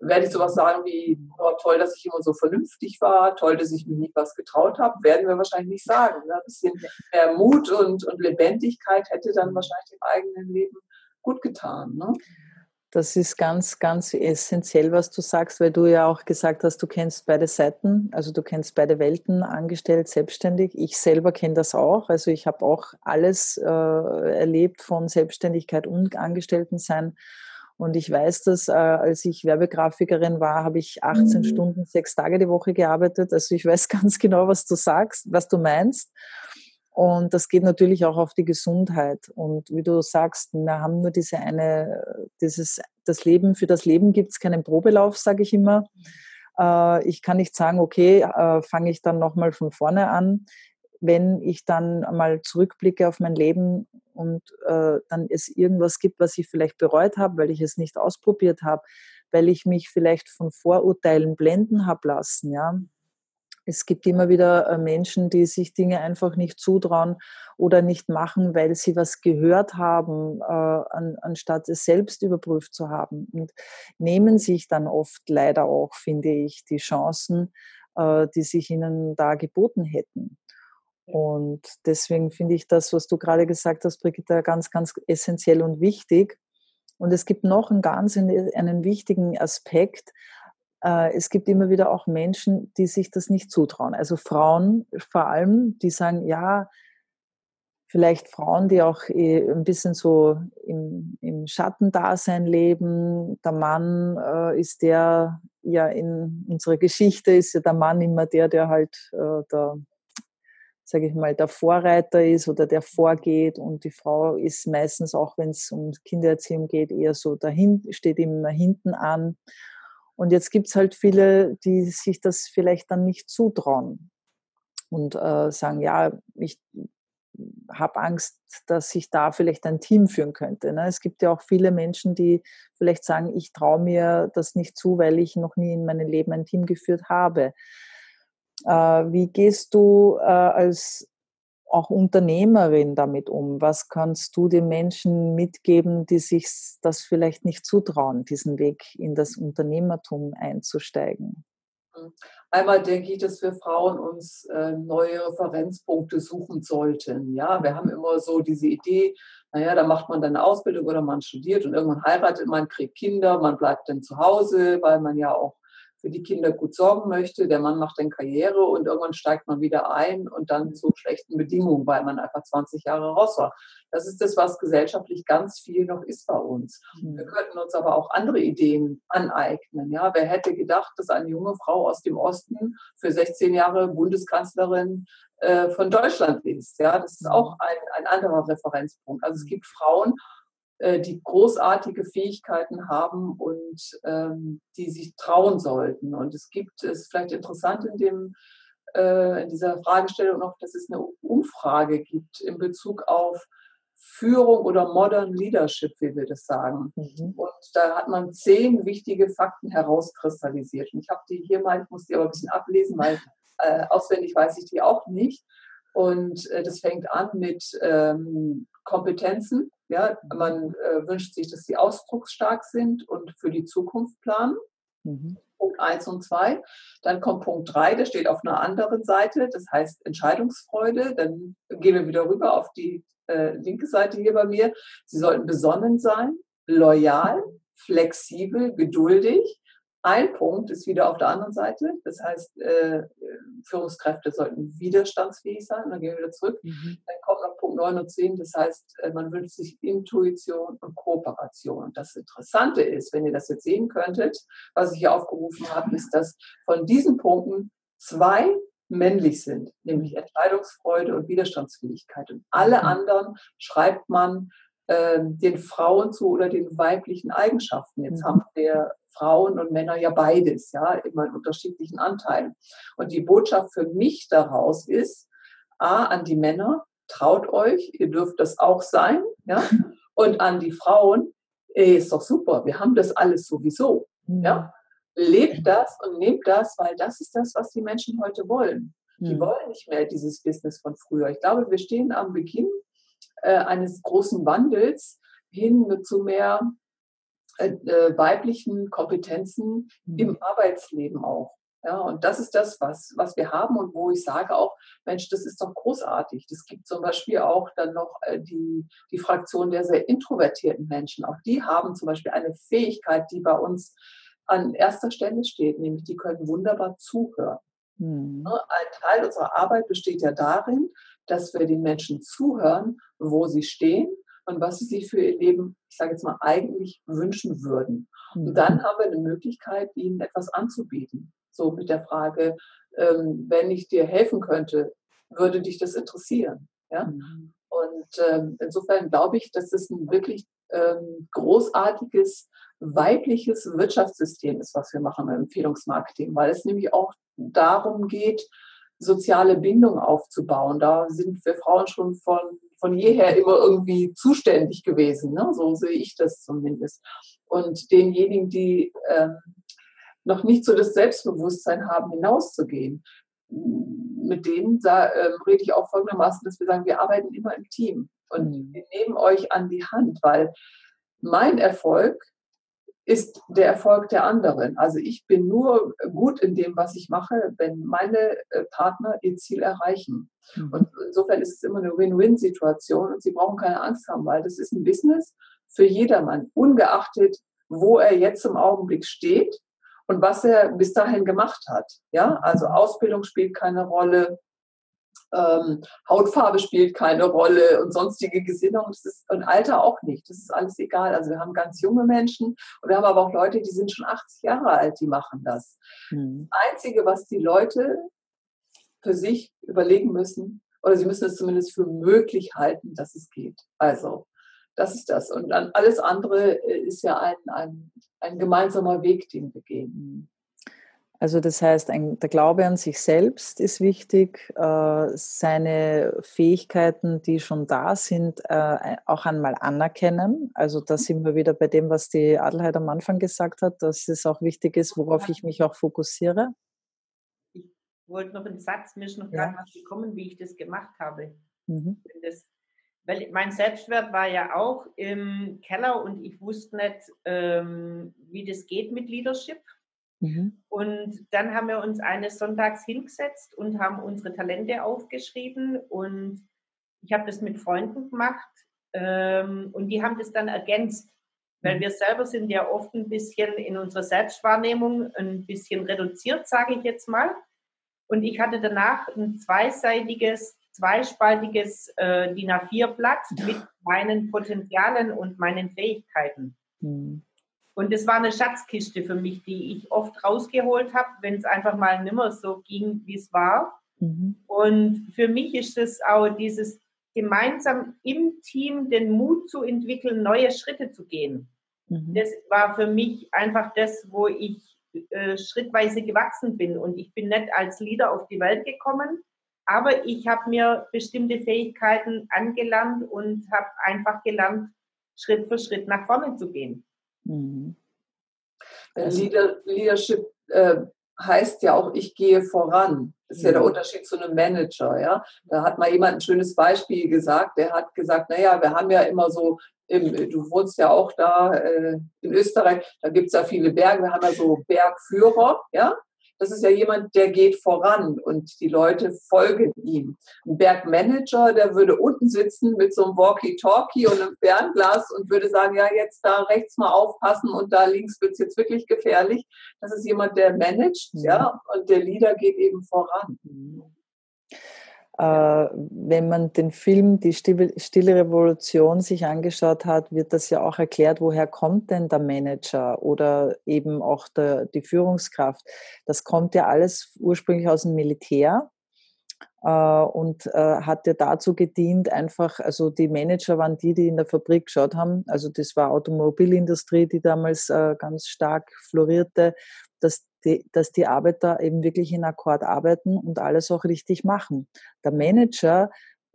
werde ich sowas sagen wie, oh, toll, dass ich immer so vernünftig war, toll, dass ich mir nicht was getraut habe, werden wir wahrscheinlich nicht sagen. Ne? Ein bisschen mehr Mut und, und Lebendigkeit hätte dann wahrscheinlich dem eigenen Leben gut getan. Ne? Das ist ganz, ganz essentiell, was du sagst, weil du ja auch gesagt hast, du kennst beide Seiten, also du kennst beide Welten, angestellt, selbstständig. Ich selber kenne das auch. Also ich habe auch alles äh, erlebt von Selbstständigkeit und Angestelltensein. Und ich weiß, dass äh, als ich Werbegrafikerin war, habe ich 18 mhm. Stunden, sechs Tage die Woche gearbeitet. Also ich weiß ganz genau, was du sagst, was du meinst. Und das geht natürlich auch auf die Gesundheit. Und wie du sagst, wir haben nur diese eine, dieses, das Leben, für das Leben gibt es keinen Probelauf, sage ich immer. Äh, ich kann nicht sagen, okay, äh, fange ich dann nochmal von vorne an. Wenn ich dann mal zurückblicke auf mein Leben und äh, dann es irgendwas gibt, was ich vielleicht bereut habe, weil ich es nicht ausprobiert habe, weil ich mich vielleicht von Vorurteilen blenden habe lassen, ja, es gibt immer wieder äh, Menschen, die sich Dinge einfach nicht zutrauen oder nicht machen, weil sie was gehört haben, äh, an, anstatt es selbst überprüft zu haben. Und nehmen sich dann oft leider auch, finde ich, die Chancen, äh, die sich ihnen da geboten hätten. Und deswegen finde ich das, was du gerade gesagt hast, Brigitte, ganz, ganz essentiell und wichtig. Und es gibt noch einen ganz einen wichtigen Aspekt, es gibt immer wieder auch Menschen, die sich das nicht zutrauen. Also Frauen vor allem, die sagen, ja, vielleicht Frauen, die auch eh ein bisschen so im, im Schattendasein leben. Der Mann äh, ist der, ja in unserer Geschichte ist ja der Mann immer der, der halt äh, der, sage ich mal, der Vorreiter ist oder der vorgeht und die Frau ist meistens auch, wenn es um Kindererziehung geht, eher so dahin, steht immer hinten an. Und jetzt gibt es halt viele, die sich das vielleicht dann nicht zutrauen und äh, sagen, ja, ich habe Angst, dass ich da vielleicht ein Team führen könnte. Ne? Es gibt ja auch viele Menschen, die vielleicht sagen, ich traue mir das nicht zu, weil ich noch nie in meinem Leben ein Team geführt habe. Äh, wie gehst du äh, als auch Unternehmerin damit um? Was kannst du den Menschen mitgeben, die sich das vielleicht nicht zutrauen, diesen Weg in das Unternehmertum einzusteigen? Hm. Einmal denke ich, dass wir Frauen uns äh, neue Referenzpunkte suchen sollten. Ja, wir haben immer so diese Idee, naja, da macht man dann eine Ausbildung oder man studiert und irgendwann heiratet man, kriegt Kinder, man bleibt dann zu Hause, weil man ja auch für die Kinder gut sorgen möchte. Der Mann macht dann Karriere und irgendwann steigt man wieder ein und dann zu schlechten Bedingungen, weil man einfach 20 Jahre raus war. Das ist das, was gesellschaftlich ganz viel noch ist bei uns. Mhm. Wir könnten uns aber auch andere Ideen aneignen. Ja, wer hätte gedacht, dass eine junge Frau aus dem Osten für 16 Jahre Bundeskanzlerin äh, von Deutschland ist? Ja, das ist auch mhm. ein, ein anderer Referenzpunkt. Also es gibt Frauen, äh, die großartige Fähigkeiten haben und ähm, die sich trauen sollten. Und es gibt, es ist vielleicht interessant in, dem, äh, in dieser Fragestellung noch, dass es eine Umfrage gibt in Bezug auf Führung oder Modern Leadership, wie wir das sagen. Mhm. Und da hat man zehn wichtige Fakten herauskristallisiert. Und ich habe die hier mal, ich muss die aber ein bisschen ablesen, weil äh, auswendig weiß ich die auch nicht. Und äh, das fängt an mit ähm, Kompetenzen. Ja, man äh, wünscht sich, dass sie ausdrucksstark sind und für die Zukunft planen. Mhm. Punkt 1 und 2. Dann kommt Punkt 3, der steht auf einer anderen Seite, das heißt Entscheidungsfreude. Dann gehen wir wieder rüber auf die äh, linke Seite hier bei mir. Sie sollten besonnen sein, loyal, flexibel, geduldig. Ein Punkt ist wieder auf der anderen Seite. Das heißt, äh, Führungskräfte sollten widerstandsfähig sein. Dann gehen wir wieder zurück. Mhm. Dann kommt noch Punkt 9 und 10. Das heißt, äh, man wünscht sich Intuition und Kooperation. Und das Interessante ist, wenn ihr das jetzt sehen könntet, was ich hier aufgerufen habe, ist, dass von diesen Punkten zwei männlich sind, nämlich Entscheidungsfreude und Widerstandsfähigkeit. Und alle mhm. anderen schreibt man äh, den Frauen zu oder den weiblichen Eigenschaften. Jetzt mhm. haben wir Frauen und Männer ja beides, ja, immer in unterschiedlichen Anteilen. Und die Botschaft für mich daraus ist, A, an die Männer, traut euch, ihr dürft das auch sein, ja, und an die Frauen, ey, ist doch super, wir haben das alles sowieso, ja. Mhm. Lebt das und nehmt das, weil das ist das, was die Menschen heute wollen. Die mhm. wollen nicht mehr dieses Business von früher. Ich glaube, wir stehen am Beginn äh, eines großen Wandels hin zu mehr äh, äh, weiblichen Kompetenzen mhm. im Arbeitsleben auch. Ja, und das ist das, was, was wir haben und wo ich sage auch, Mensch, das ist doch großartig. Das gibt zum Beispiel auch dann noch äh, die, die Fraktion der sehr introvertierten Menschen. Auch die haben zum Beispiel eine Fähigkeit, die bei uns an erster Stelle steht, nämlich die können wunderbar zuhören. Mhm. Ne, ein Teil unserer Arbeit besteht ja darin, dass wir den Menschen zuhören, wo sie stehen und was sie sich für ihr Leben, ich sage jetzt mal, eigentlich wünschen würden. Und mhm. dann haben wir eine Möglichkeit, ihnen etwas anzubieten. So mit der Frage, ähm, wenn ich dir helfen könnte, würde dich das interessieren? Ja? Mhm. Und ähm, insofern glaube ich, dass es ein wirklich ähm, großartiges weibliches Wirtschaftssystem ist, was wir machen im Empfehlungsmarketing, weil es nämlich auch darum geht, soziale Bindung aufzubauen. Da sind wir Frauen schon von, von jeher immer irgendwie zuständig gewesen. Ne? So sehe ich das zumindest. Und denjenigen, die äh, noch nicht so das Selbstbewusstsein haben, hinauszugehen, mit denen da, äh, rede ich auch folgendermaßen, dass wir sagen, wir arbeiten immer im Team und mhm. wir nehmen euch an die Hand, weil mein Erfolg ist der Erfolg der anderen. Also ich bin nur gut in dem, was ich mache, wenn meine äh, Partner ihr Ziel erreichen. Mhm. Und insofern ist es immer eine Win-Win-Situation und sie brauchen keine Angst haben, weil das ist ein Business für jedermann, ungeachtet, wo er jetzt im Augenblick steht und was er bis dahin gemacht hat. Ja, also Ausbildung spielt keine Rolle, ähm, Hautfarbe spielt keine Rolle und sonstige Gesinnung ist, und Alter auch nicht. Das ist alles egal. Also wir haben ganz junge Menschen und wir haben aber auch Leute, die sind schon 80 Jahre alt, die machen das. Mhm. Das Einzige, was die Leute für sich überlegen müssen, oder sie müssen es zumindest für möglich halten, dass es geht. Also das ist das. Und dann alles andere äh, ist ja ein, ein, ein gemeinsamer Weg, den wir gehen. Also das heißt, ein, der Glaube an sich selbst ist wichtig, äh, seine Fähigkeiten, die schon da sind, äh, auch einmal anerkennen. Also da sind wir wieder bei dem, was die Adelheid am Anfang gesagt hat, dass es auch wichtig ist, worauf ich mich auch fokussiere. Ich wollte noch einen Satz, mir ist noch ja. gar nicht gekommen, wie ich das gemacht habe. Mhm. Das, weil mein Selbstwert war ja auch im Keller und ich wusste nicht, ähm, wie das geht mit Leadership. Mhm. Und dann haben wir uns eines Sonntags hingesetzt und haben unsere Talente aufgeschrieben und ich habe das mit Freunden gemacht ähm, und die haben das dann ergänzt, weil mhm. wir selber sind ja oft ein bisschen in unserer Selbstwahrnehmung ein bisschen reduziert, sage ich jetzt mal. Und ich hatte danach ein zweiseitiges, zweispaltiges äh, DIN A4-Blatt mit meinen Potenzialen und meinen Fähigkeiten. Mhm. Und das war eine Schatzkiste für mich, die ich oft rausgeholt habe, wenn es einfach mal nimmer so ging, wie es war. Mhm. Und für mich ist es auch dieses gemeinsam im Team den Mut zu entwickeln, neue Schritte zu gehen. Mhm. Das war für mich einfach das, wo ich äh, schrittweise gewachsen bin. Und ich bin nicht als Leader auf die Welt gekommen, aber ich habe mir bestimmte Fähigkeiten angelernt und habe einfach gelernt, Schritt für Schritt nach vorne zu gehen. Mhm. Also, Leader, Leadership äh, heißt ja auch, ich gehe voran. Das ist ja der. Unterschied zu einem Manager. Ja? Da hat mal jemand ein schönes Beispiel gesagt. Der hat gesagt, naja, wir haben ja immer so im, du wohnst ja auch da äh, in Österreich, da gibt es ja viele Berge, wir haben ja so Bergführer, ja. Das ist ja jemand, der geht voran und die Leute folgen ihm. Ein Bergmanager, der würde unten sitzen mit so einem Walkie-Talkie und einem Fernglas und würde sagen, ja, jetzt da rechts mal aufpassen und da links wird es jetzt wirklich gefährlich. Das ist jemand, der managt, ja, und der Leader geht eben voran. Äh, wenn man den Film Die Stille Revolution sich angeschaut hat, wird das ja auch erklärt, woher kommt denn der Manager oder eben auch der, die Führungskraft. Das kommt ja alles ursprünglich aus dem Militär äh, und äh, hat ja dazu gedient, einfach, also die Manager waren die, die in der Fabrik geschaut haben. Also das war Automobilindustrie, die damals ganz stark florierte, dass die, dass die Arbeiter eben wirklich in Akkord arbeiten und alles auch richtig machen. Der Manager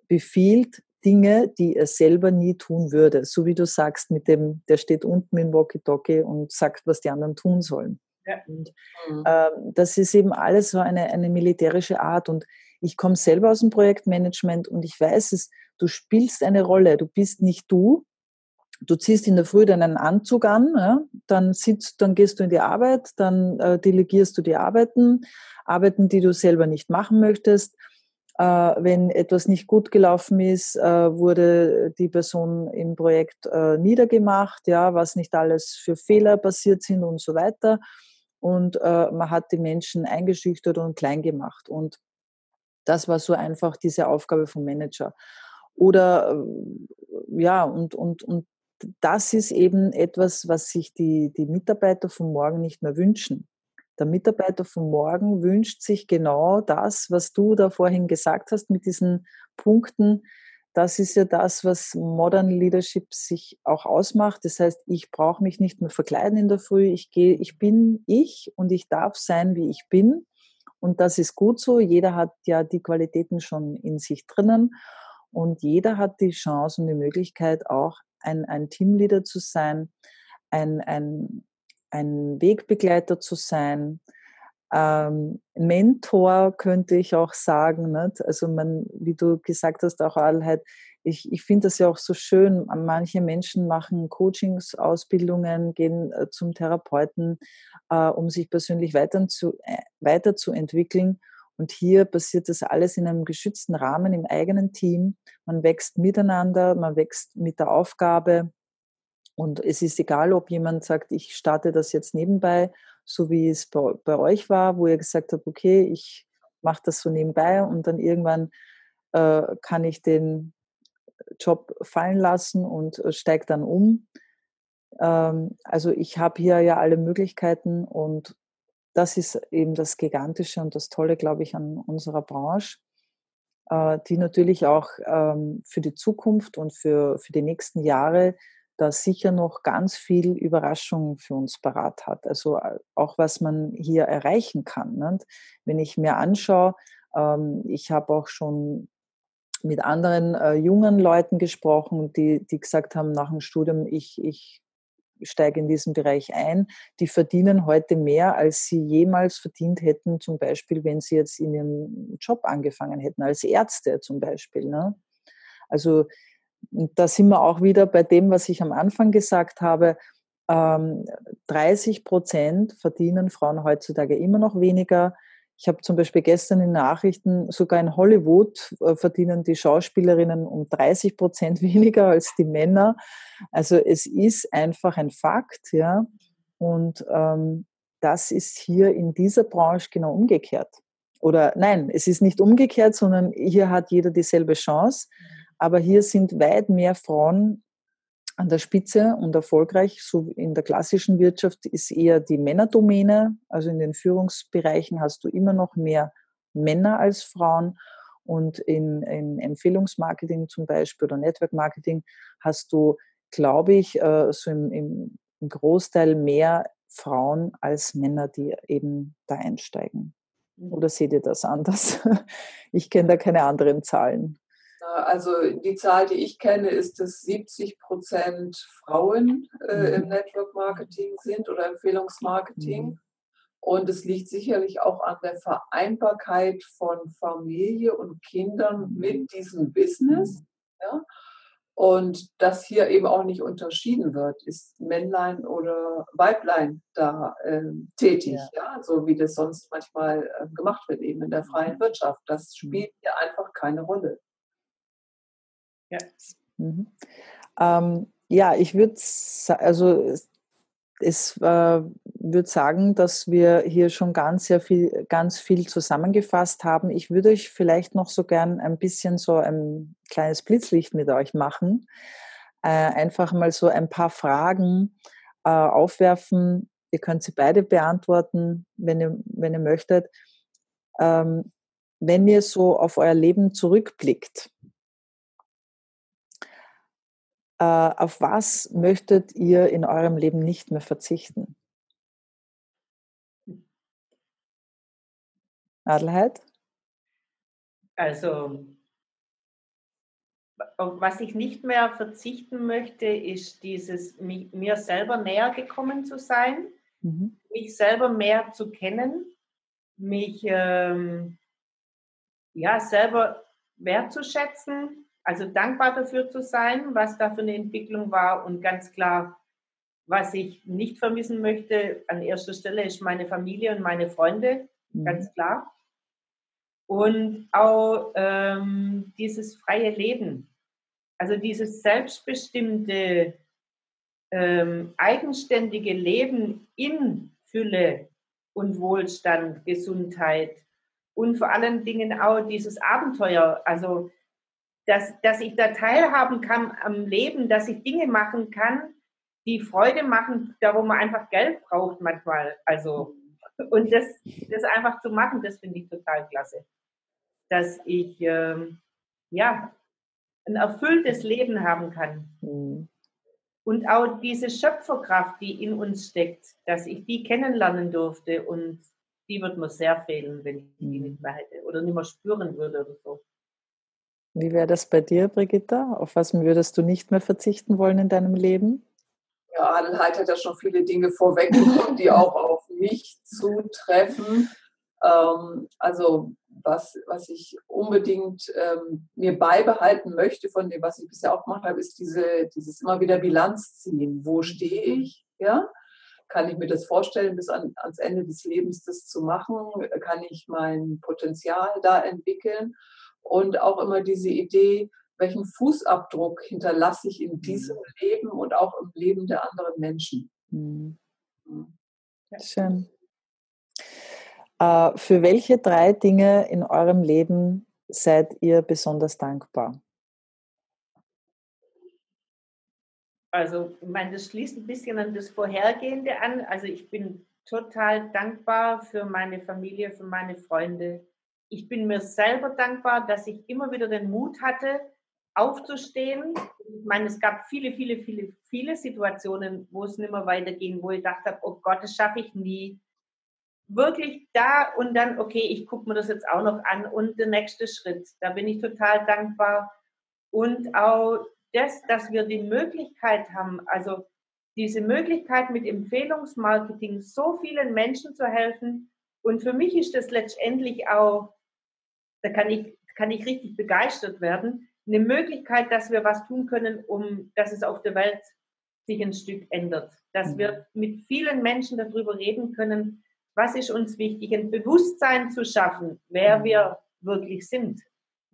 befiehlt Dinge, die er selber nie tun würde. So wie du sagst, mit dem, der steht unten im Walkie-Talkie und sagt, was die anderen tun sollen. Ja. Und, äh, das ist eben alles so eine, eine militärische Art. Und ich komme selber aus dem Projektmanagement und ich weiß es, du spielst eine Rolle. Du bist nicht du, du ziehst in der Früh deinen Anzug an, ja, dann sitzt, dann gehst du in die Arbeit, dann äh, delegierst du die Arbeiten, Arbeiten, die du selber nicht machen möchtest. Äh, wenn etwas nicht gut gelaufen ist, äh, wurde die Person im Projekt äh, niedergemacht, ja, was nicht alles für Fehler passiert sind und so weiter. Und äh, man hat die Menschen eingeschüchtert und klein gemacht. Und das war so einfach diese Aufgabe vom Manager. Oder äh, ja, und, und, und das ist eben etwas, was sich die, die Mitarbeiter von morgen nicht mehr wünschen. Der Mitarbeiter von morgen wünscht sich genau das, was du da vorhin gesagt hast mit diesen Punkten. Das ist ja das, was Modern Leadership sich auch ausmacht. Das heißt, ich brauche mich nicht mehr verkleiden in der Früh. Ich gehe, ich bin ich und ich darf sein, wie ich bin. Und das ist gut so. Jeder hat ja die Qualitäten schon in sich drinnen. Und jeder hat die Chance und die Möglichkeit auch ein, ein Teamleader zu sein, ein, ein, ein Wegbegleiter zu sein, ähm, Mentor könnte ich auch sagen. Nicht? Also man, wie du gesagt hast, auch Allheit, ich, ich finde das ja auch so schön. Manche Menschen machen Coachings, Ausbildungen, gehen äh, zum Therapeuten, äh, um sich persönlich weiter zu, äh, weiterzuentwickeln. Und hier passiert das alles in einem geschützten Rahmen im eigenen Team. Man wächst miteinander, man wächst mit der Aufgabe. Und es ist egal, ob jemand sagt, ich starte das jetzt nebenbei, so wie es bei, bei euch war, wo ihr gesagt habt, okay, ich mache das so nebenbei und dann irgendwann äh, kann ich den Job fallen lassen und äh, steige dann um. Ähm, also ich habe hier ja alle Möglichkeiten und das ist eben das Gigantische und das Tolle, glaube ich, an unserer Branche, äh, die natürlich auch ähm, für die Zukunft und für, für die nächsten Jahre da sicher noch ganz viel Überraschung für uns parat hat. Also äh, auch was man hier erreichen kann. Nicht? Wenn ich mir anschaue, ähm, ich habe auch schon mit anderen äh, jungen Leuten gesprochen, die, die gesagt haben nach dem Studium, ich, ich steige in diesen Bereich ein, die verdienen heute mehr, als sie jemals verdient hätten, zum Beispiel, wenn sie jetzt in ihrem Job angefangen hätten, als Ärzte zum Beispiel. Ne? Also da sind wir auch wieder bei dem, was ich am Anfang gesagt habe. 30 ähm, Prozent verdienen Frauen heutzutage immer noch weniger ich habe zum Beispiel gestern in Nachrichten, sogar in Hollywood äh, verdienen die Schauspielerinnen um 30 Prozent weniger als die Männer. Also es ist einfach ein Fakt, ja. Und ähm, das ist hier in dieser Branche genau umgekehrt. Oder nein, es ist nicht umgekehrt, sondern hier hat jeder dieselbe Chance. Aber hier sind weit mehr Frauen an der Spitze und erfolgreich. So in der klassischen Wirtschaft ist eher die Männerdomäne. Also in den Führungsbereichen hast du immer noch mehr Männer als Frauen. Und in, in Empfehlungsmarketing zum Beispiel oder Network Marketing hast du, glaube ich, äh, so im, im Großteil mehr Frauen als Männer, die eben da einsteigen. Mhm. Oder seht ihr das anders? Ich kenne da keine anderen Zahlen. Also die Zahl, die ich kenne, ist, dass 70 Prozent Frauen äh, im mhm. Network Marketing sind oder Empfehlungsmarketing. Mhm. Und es liegt sicherlich auch an der Vereinbarkeit von Familie und Kindern mit diesem Business. Ja? Und dass hier eben auch nicht unterschieden wird, ist Männlein oder Weiblein da äh, tätig, ja. ja. so wie das sonst manchmal äh, gemacht wird, eben in der freien mhm. Wirtschaft. Das mhm. spielt hier einfach keine Rolle. Ja, mhm. ähm, ja ich würde, also es äh, würde sagen, dass wir hier schon ganz sehr viel, ganz viel zusammengefasst haben. Ich würde euch vielleicht noch so gern ein bisschen so ein kleines Blitzlicht mit euch machen. Äh, einfach mal so ein paar Fragen äh, aufwerfen. Ihr könnt sie beide beantworten, wenn ihr, wenn ihr möchtet. Ähm, wenn ihr so auf euer Leben zurückblickt, äh, auf was möchtet ihr in eurem Leben nicht mehr verzichten? Adelheid? Also, auf was ich nicht mehr verzichten möchte, ist dieses, mir selber näher gekommen zu sein, mhm. mich selber mehr zu kennen, mich ähm, ja, selber wertzuschätzen, also dankbar dafür zu sein, was da für eine Entwicklung war und ganz klar, was ich nicht vermissen möchte, an erster Stelle ist meine Familie und meine Freunde, mhm. ganz klar. Und auch ähm, dieses freie Leben, also dieses selbstbestimmte, ähm, eigenständige Leben in Fülle und Wohlstand, Gesundheit und vor allen Dingen auch dieses Abenteuer, also dass, dass ich da teilhaben kann am Leben, dass ich Dinge machen kann, die Freude machen, da wo man einfach Geld braucht manchmal. Also, und das, das einfach zu machen, das finde ich total klasse. Dass ich, ähm, ja, ein erfülltes Leben haben kann. Mhm. Und auch diese Schöpferkraft, die in uns steckt, dass ich die kennenlernen durfte und die wird mir sehr fehlen, wenn ich die mhm. nicht mehr hätte oder nicht mehr spüren würde oder so. Wie wäre das bei dir, Brigitta? Auf was würdest du nicht mehr verzichten wollen in deinem Leben? Ja, Adelheid hat ja schon viele Dinge vorweggenommen, die auch auf mich zutreffen. Ähm, also was, was ich unbedingt ähm, mir beibehalten möchte von dem, was ich bisher auch gemacht habe, ist diese, dieses immer wieder Bilanz ziehen. Wo stehe ich? Ja? Kann ich mir das vorstellen, bis an, ans Ende des Lebens das zu machen? Kann ich mein Potenzial da entwickeln? Und auch immer diese Idee, welchen Fußabdruck hinterlasse ich in diesem mhm. Leben und auch im Leben der anderen Menschen. Mhm. Schön. Äh, für welche drei Dinge in eurem Leben seid ihr besonders dankbar? Also, ich meine, das schließt ein bisschen an das Vorhergehende an. Also, ich bin total dankbar für meine Familie, für meine Freunde, ich bin mir selber dankbar, dass ich immer wieder den Mut hatte, aufzustehen. Ich meine, es gab viele, viele, viele, viele Situationen, wo es nicht mehr weiterging, wo ich dachte, oh Gott, das schaffe ich nie. Wirklich da und dann, okay, ich gucke mir das jetzt auch noch an und der nächste Schritt. Da bin ich total dankbar. Und auch das, dass wir die Möglichkeit haben, also diese Möglichkeit mit Empfehlungsmarketing so vielen Menschen zu helfen. Und für mich ist das letztendlich auch da kann ich, kann ich richtig begeistert werden. Eine Möglichkeit, dass wir was tun können, um, dass es auf der Welt sich ein Stück ändert. Dass wir mhm. mit vielen Menschen darüber reden können, was ist uns wichtig, ein Bewusstsein zu schaffen, wer mhm. wir wirklich sind.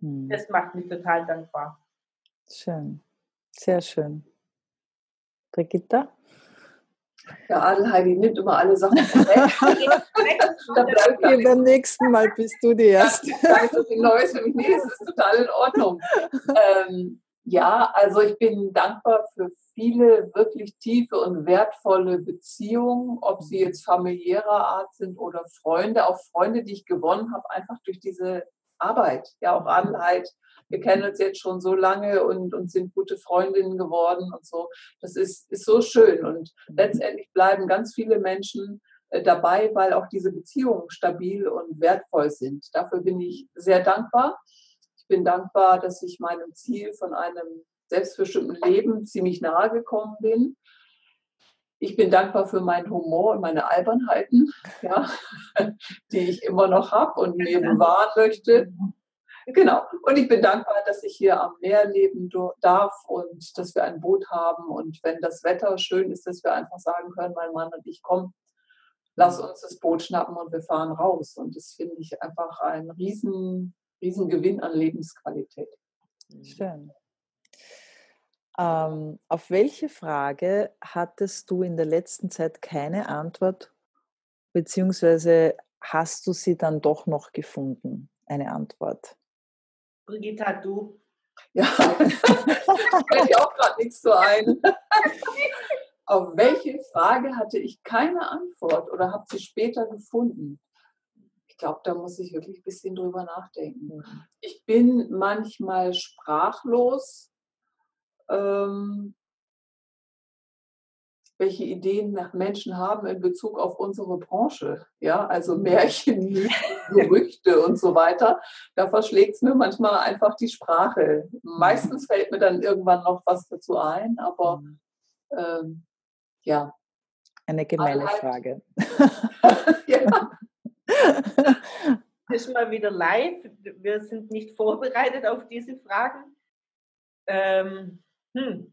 Mhm. Das macht mich total dankbar. Schön, sehr schön. Brigitta? Ja, Adelheidi nimmt immer alle Sachen weg. okay, beim nächsten Mal bist du die Erste. Ja, so viel Neues für mich. Nee, es ist total in Ordnung. Ähm, ja, also ich bin dankbar für viele wirklich tiefe und wertvolle Beziehungen, ob sie jetzt familiärer Art sind oder Freunde, auch Freunde, die ich gewonnen habe, einfach durch diese Arbeit. Ja, auch Adelheid wir kennen uns jetzt schon so lange und, und sind gute Freundinnen geworden und so. Das ist, ist so schön. Und letztendlich bleiben ganz viele Menschen äh, dabei, weil auch diese Beziehungen stabil und wertvoll sind. Dafür bin ich sehr dankbar. Ich bin dankbar, dass ich meinem Ziel von einem selbstbestimmten Leben ziemlich nahe gekommen bin. Ich bin dankbar für meinen Humor und meine Albernheiten, ja, die ich immer noch habe und mir bewahren möchte. Genau. Und ich bin dankbar, dass ich hier am Meer leben darf und dass wir ein Boot haben. Und wenn das Wetter schön ist, dass wir einfach sagen können, mein Mann und ich kommen, lass uns das Boot schnappen und wir fahren raus. Und das finde ich einfach ein riesen, riesen Gewinn an Lebensqualität. Schön. Ähm, auf welche Frage hattest du in der letzten Zeit keine Antwort, beziehungsweise hast du sie dann doch noch gefunden, eine Antwort? Brigitta, du. Ja, fällt mir auch gerade nichts so ein. Auf welche Frage hatte ich keine Antwort oder habe sie später gefunden? Ich glaube, da muss ich wirklich ein bisschen drüber nachdenken. Mhm. Ich bin manchmal sprachlos, ähm, welche Ideen Menschen haben in Bezug auf unsere Branche. Ja, also mhm. Märchen, Gerüchte und so weiter. Da verschlägt es mir manchmal einfach die Sprache. Mhm. Meistens fällt mir dann irgendwann noch was dazu ein, aber mhm. ähm, ja. Eine gemeine halt. Frage. ja. ist mal wieder live. Wir sind nicht vorbereitet auf diese Fragen. Ähm, hm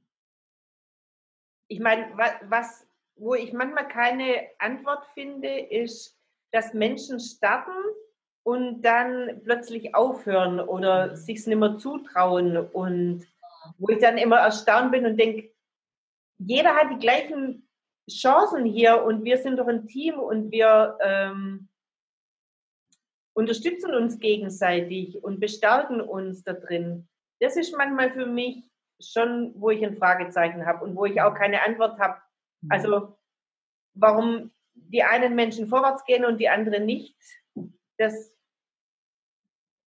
ich meine, was, wo ich manchmal keine Antwort finde, ist, dass Menschen starten und dann plötzlich aufhören oder sich es nicht mehr zutrauen und wo ich dann immer erstaunt bin und denke, jeder hat die gleichen Chancen hier und wir sind doch ein Team und wir ähm, unterstützen uns gegenseitig und bestärken uns da drin. Das ist manchmal für mich schon, wo ich ein Fragezeichen habe und wo ich auch keine Antwort habe. Mhm. Also warum die einen Menschen vorwärts gehen und die anderen nicht, das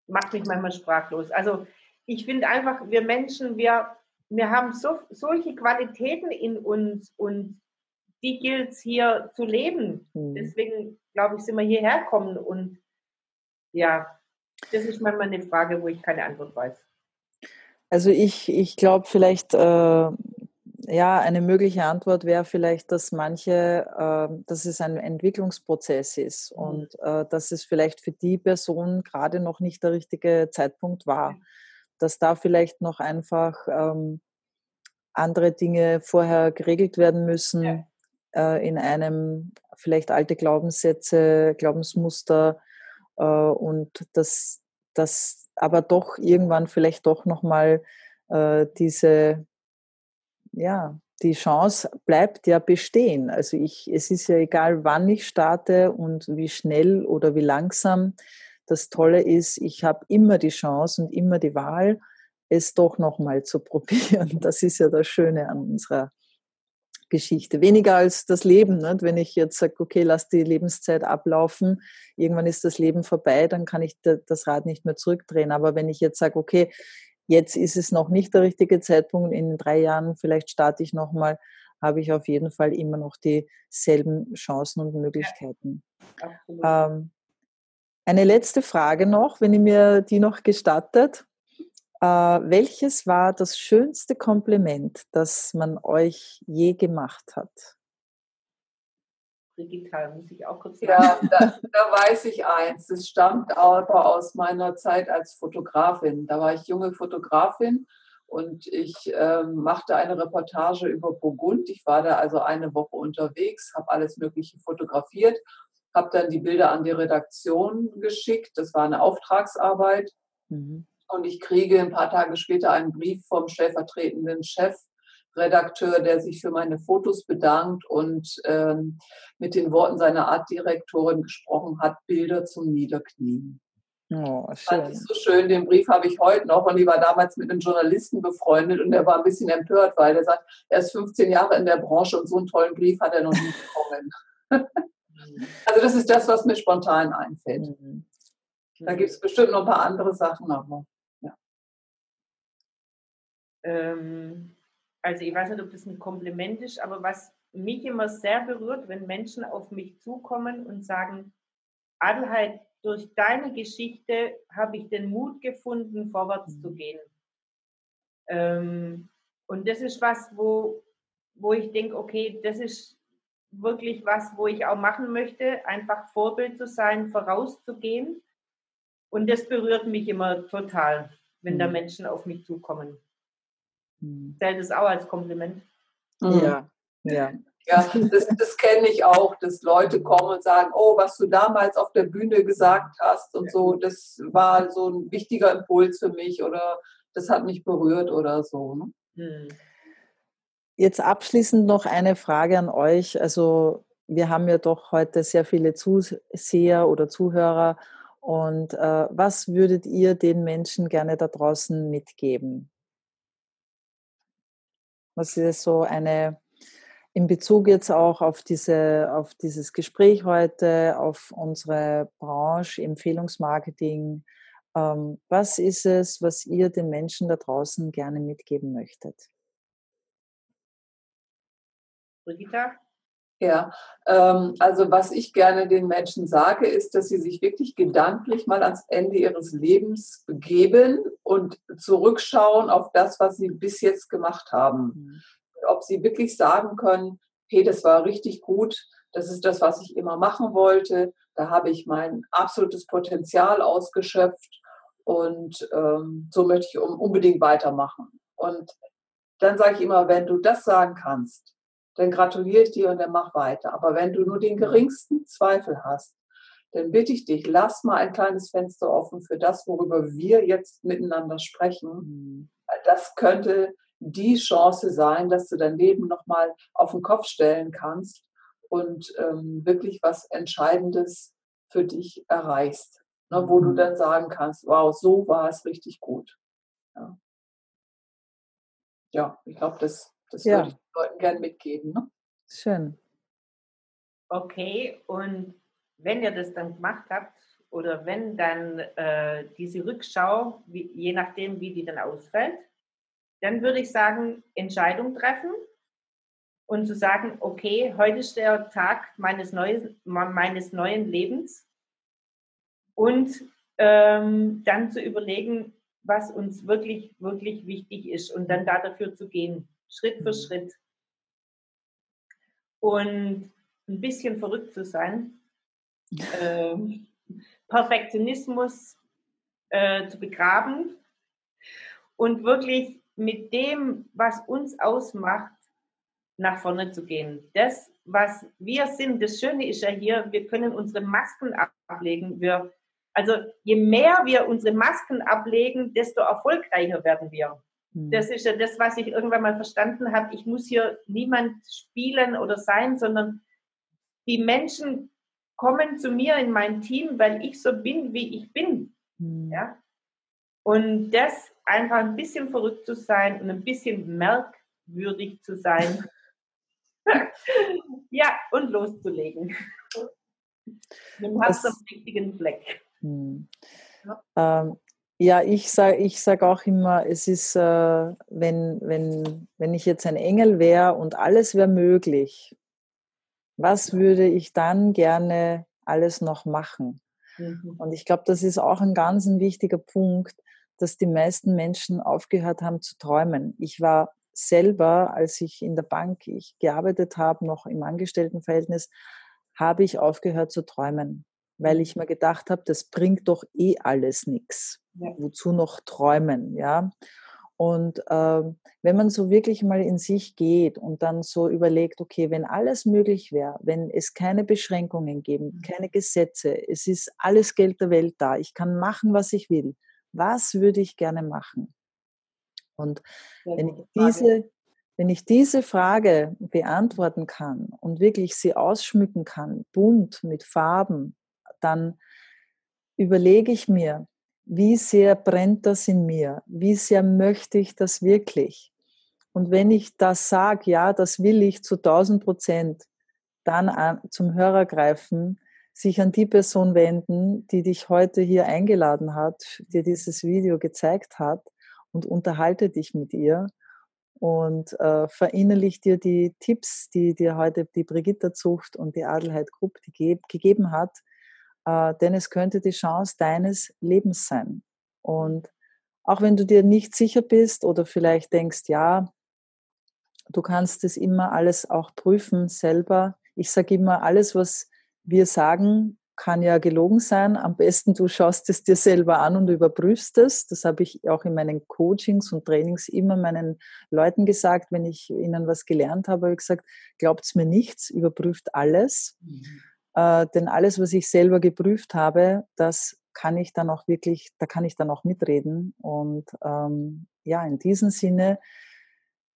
macht mich manchmal sprachlos. Also ich finde einfach, wir Menschen, wir, wir haben so, solche Qualitäten in uns und die gilt es hier zu leben. Mhm. Deswegen, glaube ich, sind wir hierher kommen und ja, das ist manchmal eine Frage, wo ich keine Antwort weiß. Also ich, ich glaube vielleicht, äh, ja, eine mögliche Antwort wäre vielleicht, dass manche, äh, dass es ein Entwicklungsprozess ist mhm. und äh, dass es vielleicht für die Person gerade noch nicht der richtige Zeitpunkt war. Dass da vielleicht noch einfach ähm, andere Dinge vorher geregelt werden müssen ja. äh, in einem vielleicht alte Glaubenssätze, Glaubensmuster äh, und dass, dass aber doch irgendwann vielleicht doch nochmal äh, diese, ja, die Chance bleibt ja bestehen. Also ich, es ist ja egal, wann ich starte und wie schnell oder wie langsam. Das Tolle ist, ich habe immer die Chance und immer die Wahl, es doch nochmal zu probieren. Das ist ja das Schöne an unserer Geschichte. Weniger als das Leben. Nicht? Wenn ich jetzt sage, okay, lass die Lebenszeit ablaufen, irgendwann ist das Leben vorbei, dann kann ich das Rad nicht mehr zurückdrehen. Aber wenn ich jetzt sage, okay, jetzt ist es noch nicht der richtige Zeitpunkt, in drei Jahren vielleicht starte ich nochmal, habe ich auf jeden Fall immer noch dieselben Chancen und Möglichkeiten. Ja, ähm, eine letzte Frage noch, wenn ihr mir die noch gestattet. Äh, welches war das schönste Kompliment, das man euch je gemacht hat? Digital muss ich auch kurz sagen. Ja, da, da, weiß ich eins. Es stammt aber aus meiner Zeit als Fotografin. Da war ich junge Fotografin und ich ähm, machte eine Reportage über Burgund. Ich war da also eine Woche unterwegs, habe alles Mögliche fotografiert, habe dann die Bilder an die Redaktion geschickt. Das war eine Auftragsarbeit. Mhm. Und ich kriege ein paar Tage später einen Brief vom stellvertretenden Chefredakteur, der sich für meine Fotos bedankt und ähm, mit den Worten seiner Artdirektorin gesprochen hat, Bilder zum Niederknien. Oh, schön. Fand ich so schön. Den Brief habe ich heute noch und ich war damals mit einem Journalisten befreundet und der war ein bisschen empört, weil er sagt, er ist 15 Jahre in der Branche und so einen tollen Brief hat er noch nie bekommen. also das ist das, was mir spontan einfällt. Mhm. Da gibt es bestimmt noch ein paar andere Sachen, aber ähm, also ich weiß nicht, ob das ein Kompliment ist, aber was mich immer sehr berührt, wenn Menschen auf mich zukommen und sagen, Adelheid, durch deine Geschichte habe ich den Mut gefunden, vorwärts mhm. zu gehen. Ähm, und das ist was, wo, wo ich denke, okay, das ist wirklich was, wo ich auch machen möchte, einfach Vorbild zu sein, vorauszugehen Und das berührt mich immer total, wenn mhm. da Menschen auf mich zukommen. Mhm. Zählt es auch als Kompliment? Mhm. Ja, ja. Ja, das, das kenne ich auch, dass Leute kommen und sagen, oh, was du damals auf der Bühne gesagt hast und so, das war so ein wichtiger Impuls für mich oder das hat mich berührt oder so. Ne? Hm. Jetzt abschließend noch eine Frage an euch. Also wir haben ja doch heute sehr viele Zuseher oder Zuhörer. Und äh, was würdet ihr den Menschen gerne da draußen mitgeben? Was ist so eine in Bezug jetzt auch auf, diese, auf dieses Gespräch heute, auf unsere Branche, Empfehlungsmarketing, ähm, was ist es, was ihr den Menschen da draußen gerne mitgeben möchtet? Brigitta? Ja, ähm, also was ich gerne den Menschen sage, ist, dass sie sich wirklich gedanklich mal ans Ende ihres Lebens begeben und zurückschauen auf das, was sie bis jetzt gemacht haben. Mhm ob sie wirklich sagen können, hey, das war richtig gut, das ist das, was ich immer machen wollte, da habe ich mein absolutes Potenzial ausgeschöpft und ähm, so möchte ich unbedingt weitermachen. Und dann sage ich immer, wenn du das sagen kannst, dann gratuliere ich dir und dann mach weiter. Aber wenn du nur den geringsten Zweifel hast, dann bitte ich dich, lass mal ein kleines Fenster offen für das, worüber wir jetzt miteinander sprechen. Mhm. Das könnte die Chance sein, dass du dein Leben nochmal auf den Kopf stellen kannst und ähm, wirklich was Entscheidendes für dich erreichst, ne, wo du mhm. dann sagen kannst, wow, so war es richtig gut. Ja, ja ich glaube, das, das ja. würde ich den Leuten gerne mitgeben. Ne? Schön. Okay, und wenn ihr das dann gemacht habt, oder wenn dann äh, diese Rückschau, wie, je nachdem, wie die dann ausfällt, dann würde ich sagen, Entscheidung treffen und zu sagen, okay, heute ist der Tag meines, Neues, meines neuen Lebens und ähm, dann zu überlegen, was uns wirklich, wirklich wichtig ist und dann da dafür zu gehen, Schritt für mhm. Schritt. Und ein bisschen verrückt zu sein, äh, Perfektionismus äh, zu begraben und wirklich mit dem, was uns ausmacht, nach vorne zu gehen. Das, was wir sind, das Schöne ist ja hier, wir können unsere Masken ablegen. Wir, also je mehr wir unsere Masken ablegen, desto erfolgreicher werden wir. Mhm. Das ist ja das, was ich irgendwann mal verstanden habe. Ich muss hier niemand spielen oder sein, sondern die Menschen kommen zu mir in mein Team, weil ich so bin, wie ich bin. Mhm. Ja? Und das einfach ein bisschen verrückt zu sein und ein bisschen merkwürdig zu sein. ja, und loszulegen. Du hast am richtigen Fleck. Hm. Ja. Ähm, ja, ich sage ich sag auch immer, es ist, äh, wenn, wenn, wenn ich jetzt ein Engel wäre und alles wäre möglich, was würde ich dann gerne alles noch machen? Mhm. Und ich glaube, das ist auch ein ganz ein wichtiger Punkt, dass die meisten Menschen aufgehört haben zu träumen. Ich war selber, als ich in der Bank ich gearbeitet habe, noch im Angestelltenverhältnis, habe ich aufgehört zu träumen, weil ich mir gedacht habe, das bringt doch eh alles nichts. Ja. Wozu noch träumen, ja? Und äh, wenn man so wirklich mal in sich geht und dann so überlegt, okay, wenn alles möglich wäre, wenn es keine Beschränkungen geben, mhm. keine Gesetze, es ist alles Geld der Welt da, ich kann machen, was ich will, was würde ich gerne machen? Und wenn ich, diese, wenn ich diese Frage beantworten kann und wirklich sie ausschmücken kann, bunt mit Farben, dann überlege ich mir, wie sehr brennt das in mir? Wie sehr möchte ich das wirklich? Und wenn ich das sage, ja, das will ich zu 1000 Prozent, dann an, zum Hörer greifen, sich an die Person wenden, die dich heute hier eingeladen hat, dir dieses Video gezeigt hat und unterhalte dich mit ihr und äh, verinnerlich dir die Tipps, die dir heute die Brigitta Zucht und die Adelheid die gegeben hat, äh, denn es könnte die Chance deines Lebens sein. Und auch wenn du dir nicht sicher bist oder vielleicht denkst, ja, du kannst es immer alles auch prüfen selber. Ich sage immer, alles, was wir sagen, kann ja gelogen sein. Am besten du schaust es dir selber an und überprüfst es. Das habe ich auch in meinen Coachings und Trainings immer meinen Leuten gesagt, wenn ich ihnen was gelernt habe, habe ich gesagt, glaubt mir nichts, überprüft alles. Mhm. Äh, denn alles, was ich selber geprüft habe, das kann ich dann auch wirklich, da kann ich dann auch mitreden. Und ähm, ja, in diesem Sinne,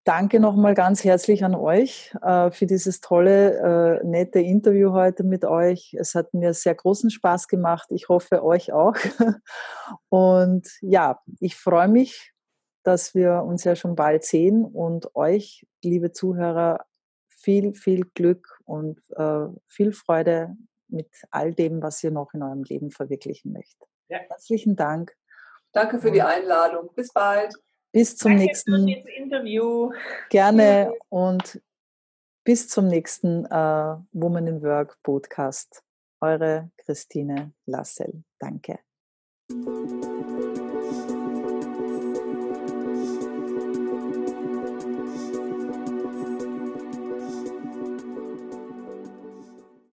danke nochmal ganz herzlich an euch äh, für dieses tolle, äh, nette Interview heute mit euch. Es hat mir sehr großen Spaß gemacht. Ich hoffe, euch auch. Und ja, ich freue mich, dass wir uns ja schon bald sehen und euch, liebe Zuhörer, viel, viel Glück und äh, viel Freude mit all dem, was ihr noch in eurem Leben verwirklichen möchtet. Ja. Herzlichen Dank. Danke für die Einladung. Bis bald. Bis zum Danke nächsten Interview. Gerne und bis zum nächsten äh, Woman in Work Podcast. Eure Christine Lassel. Danke.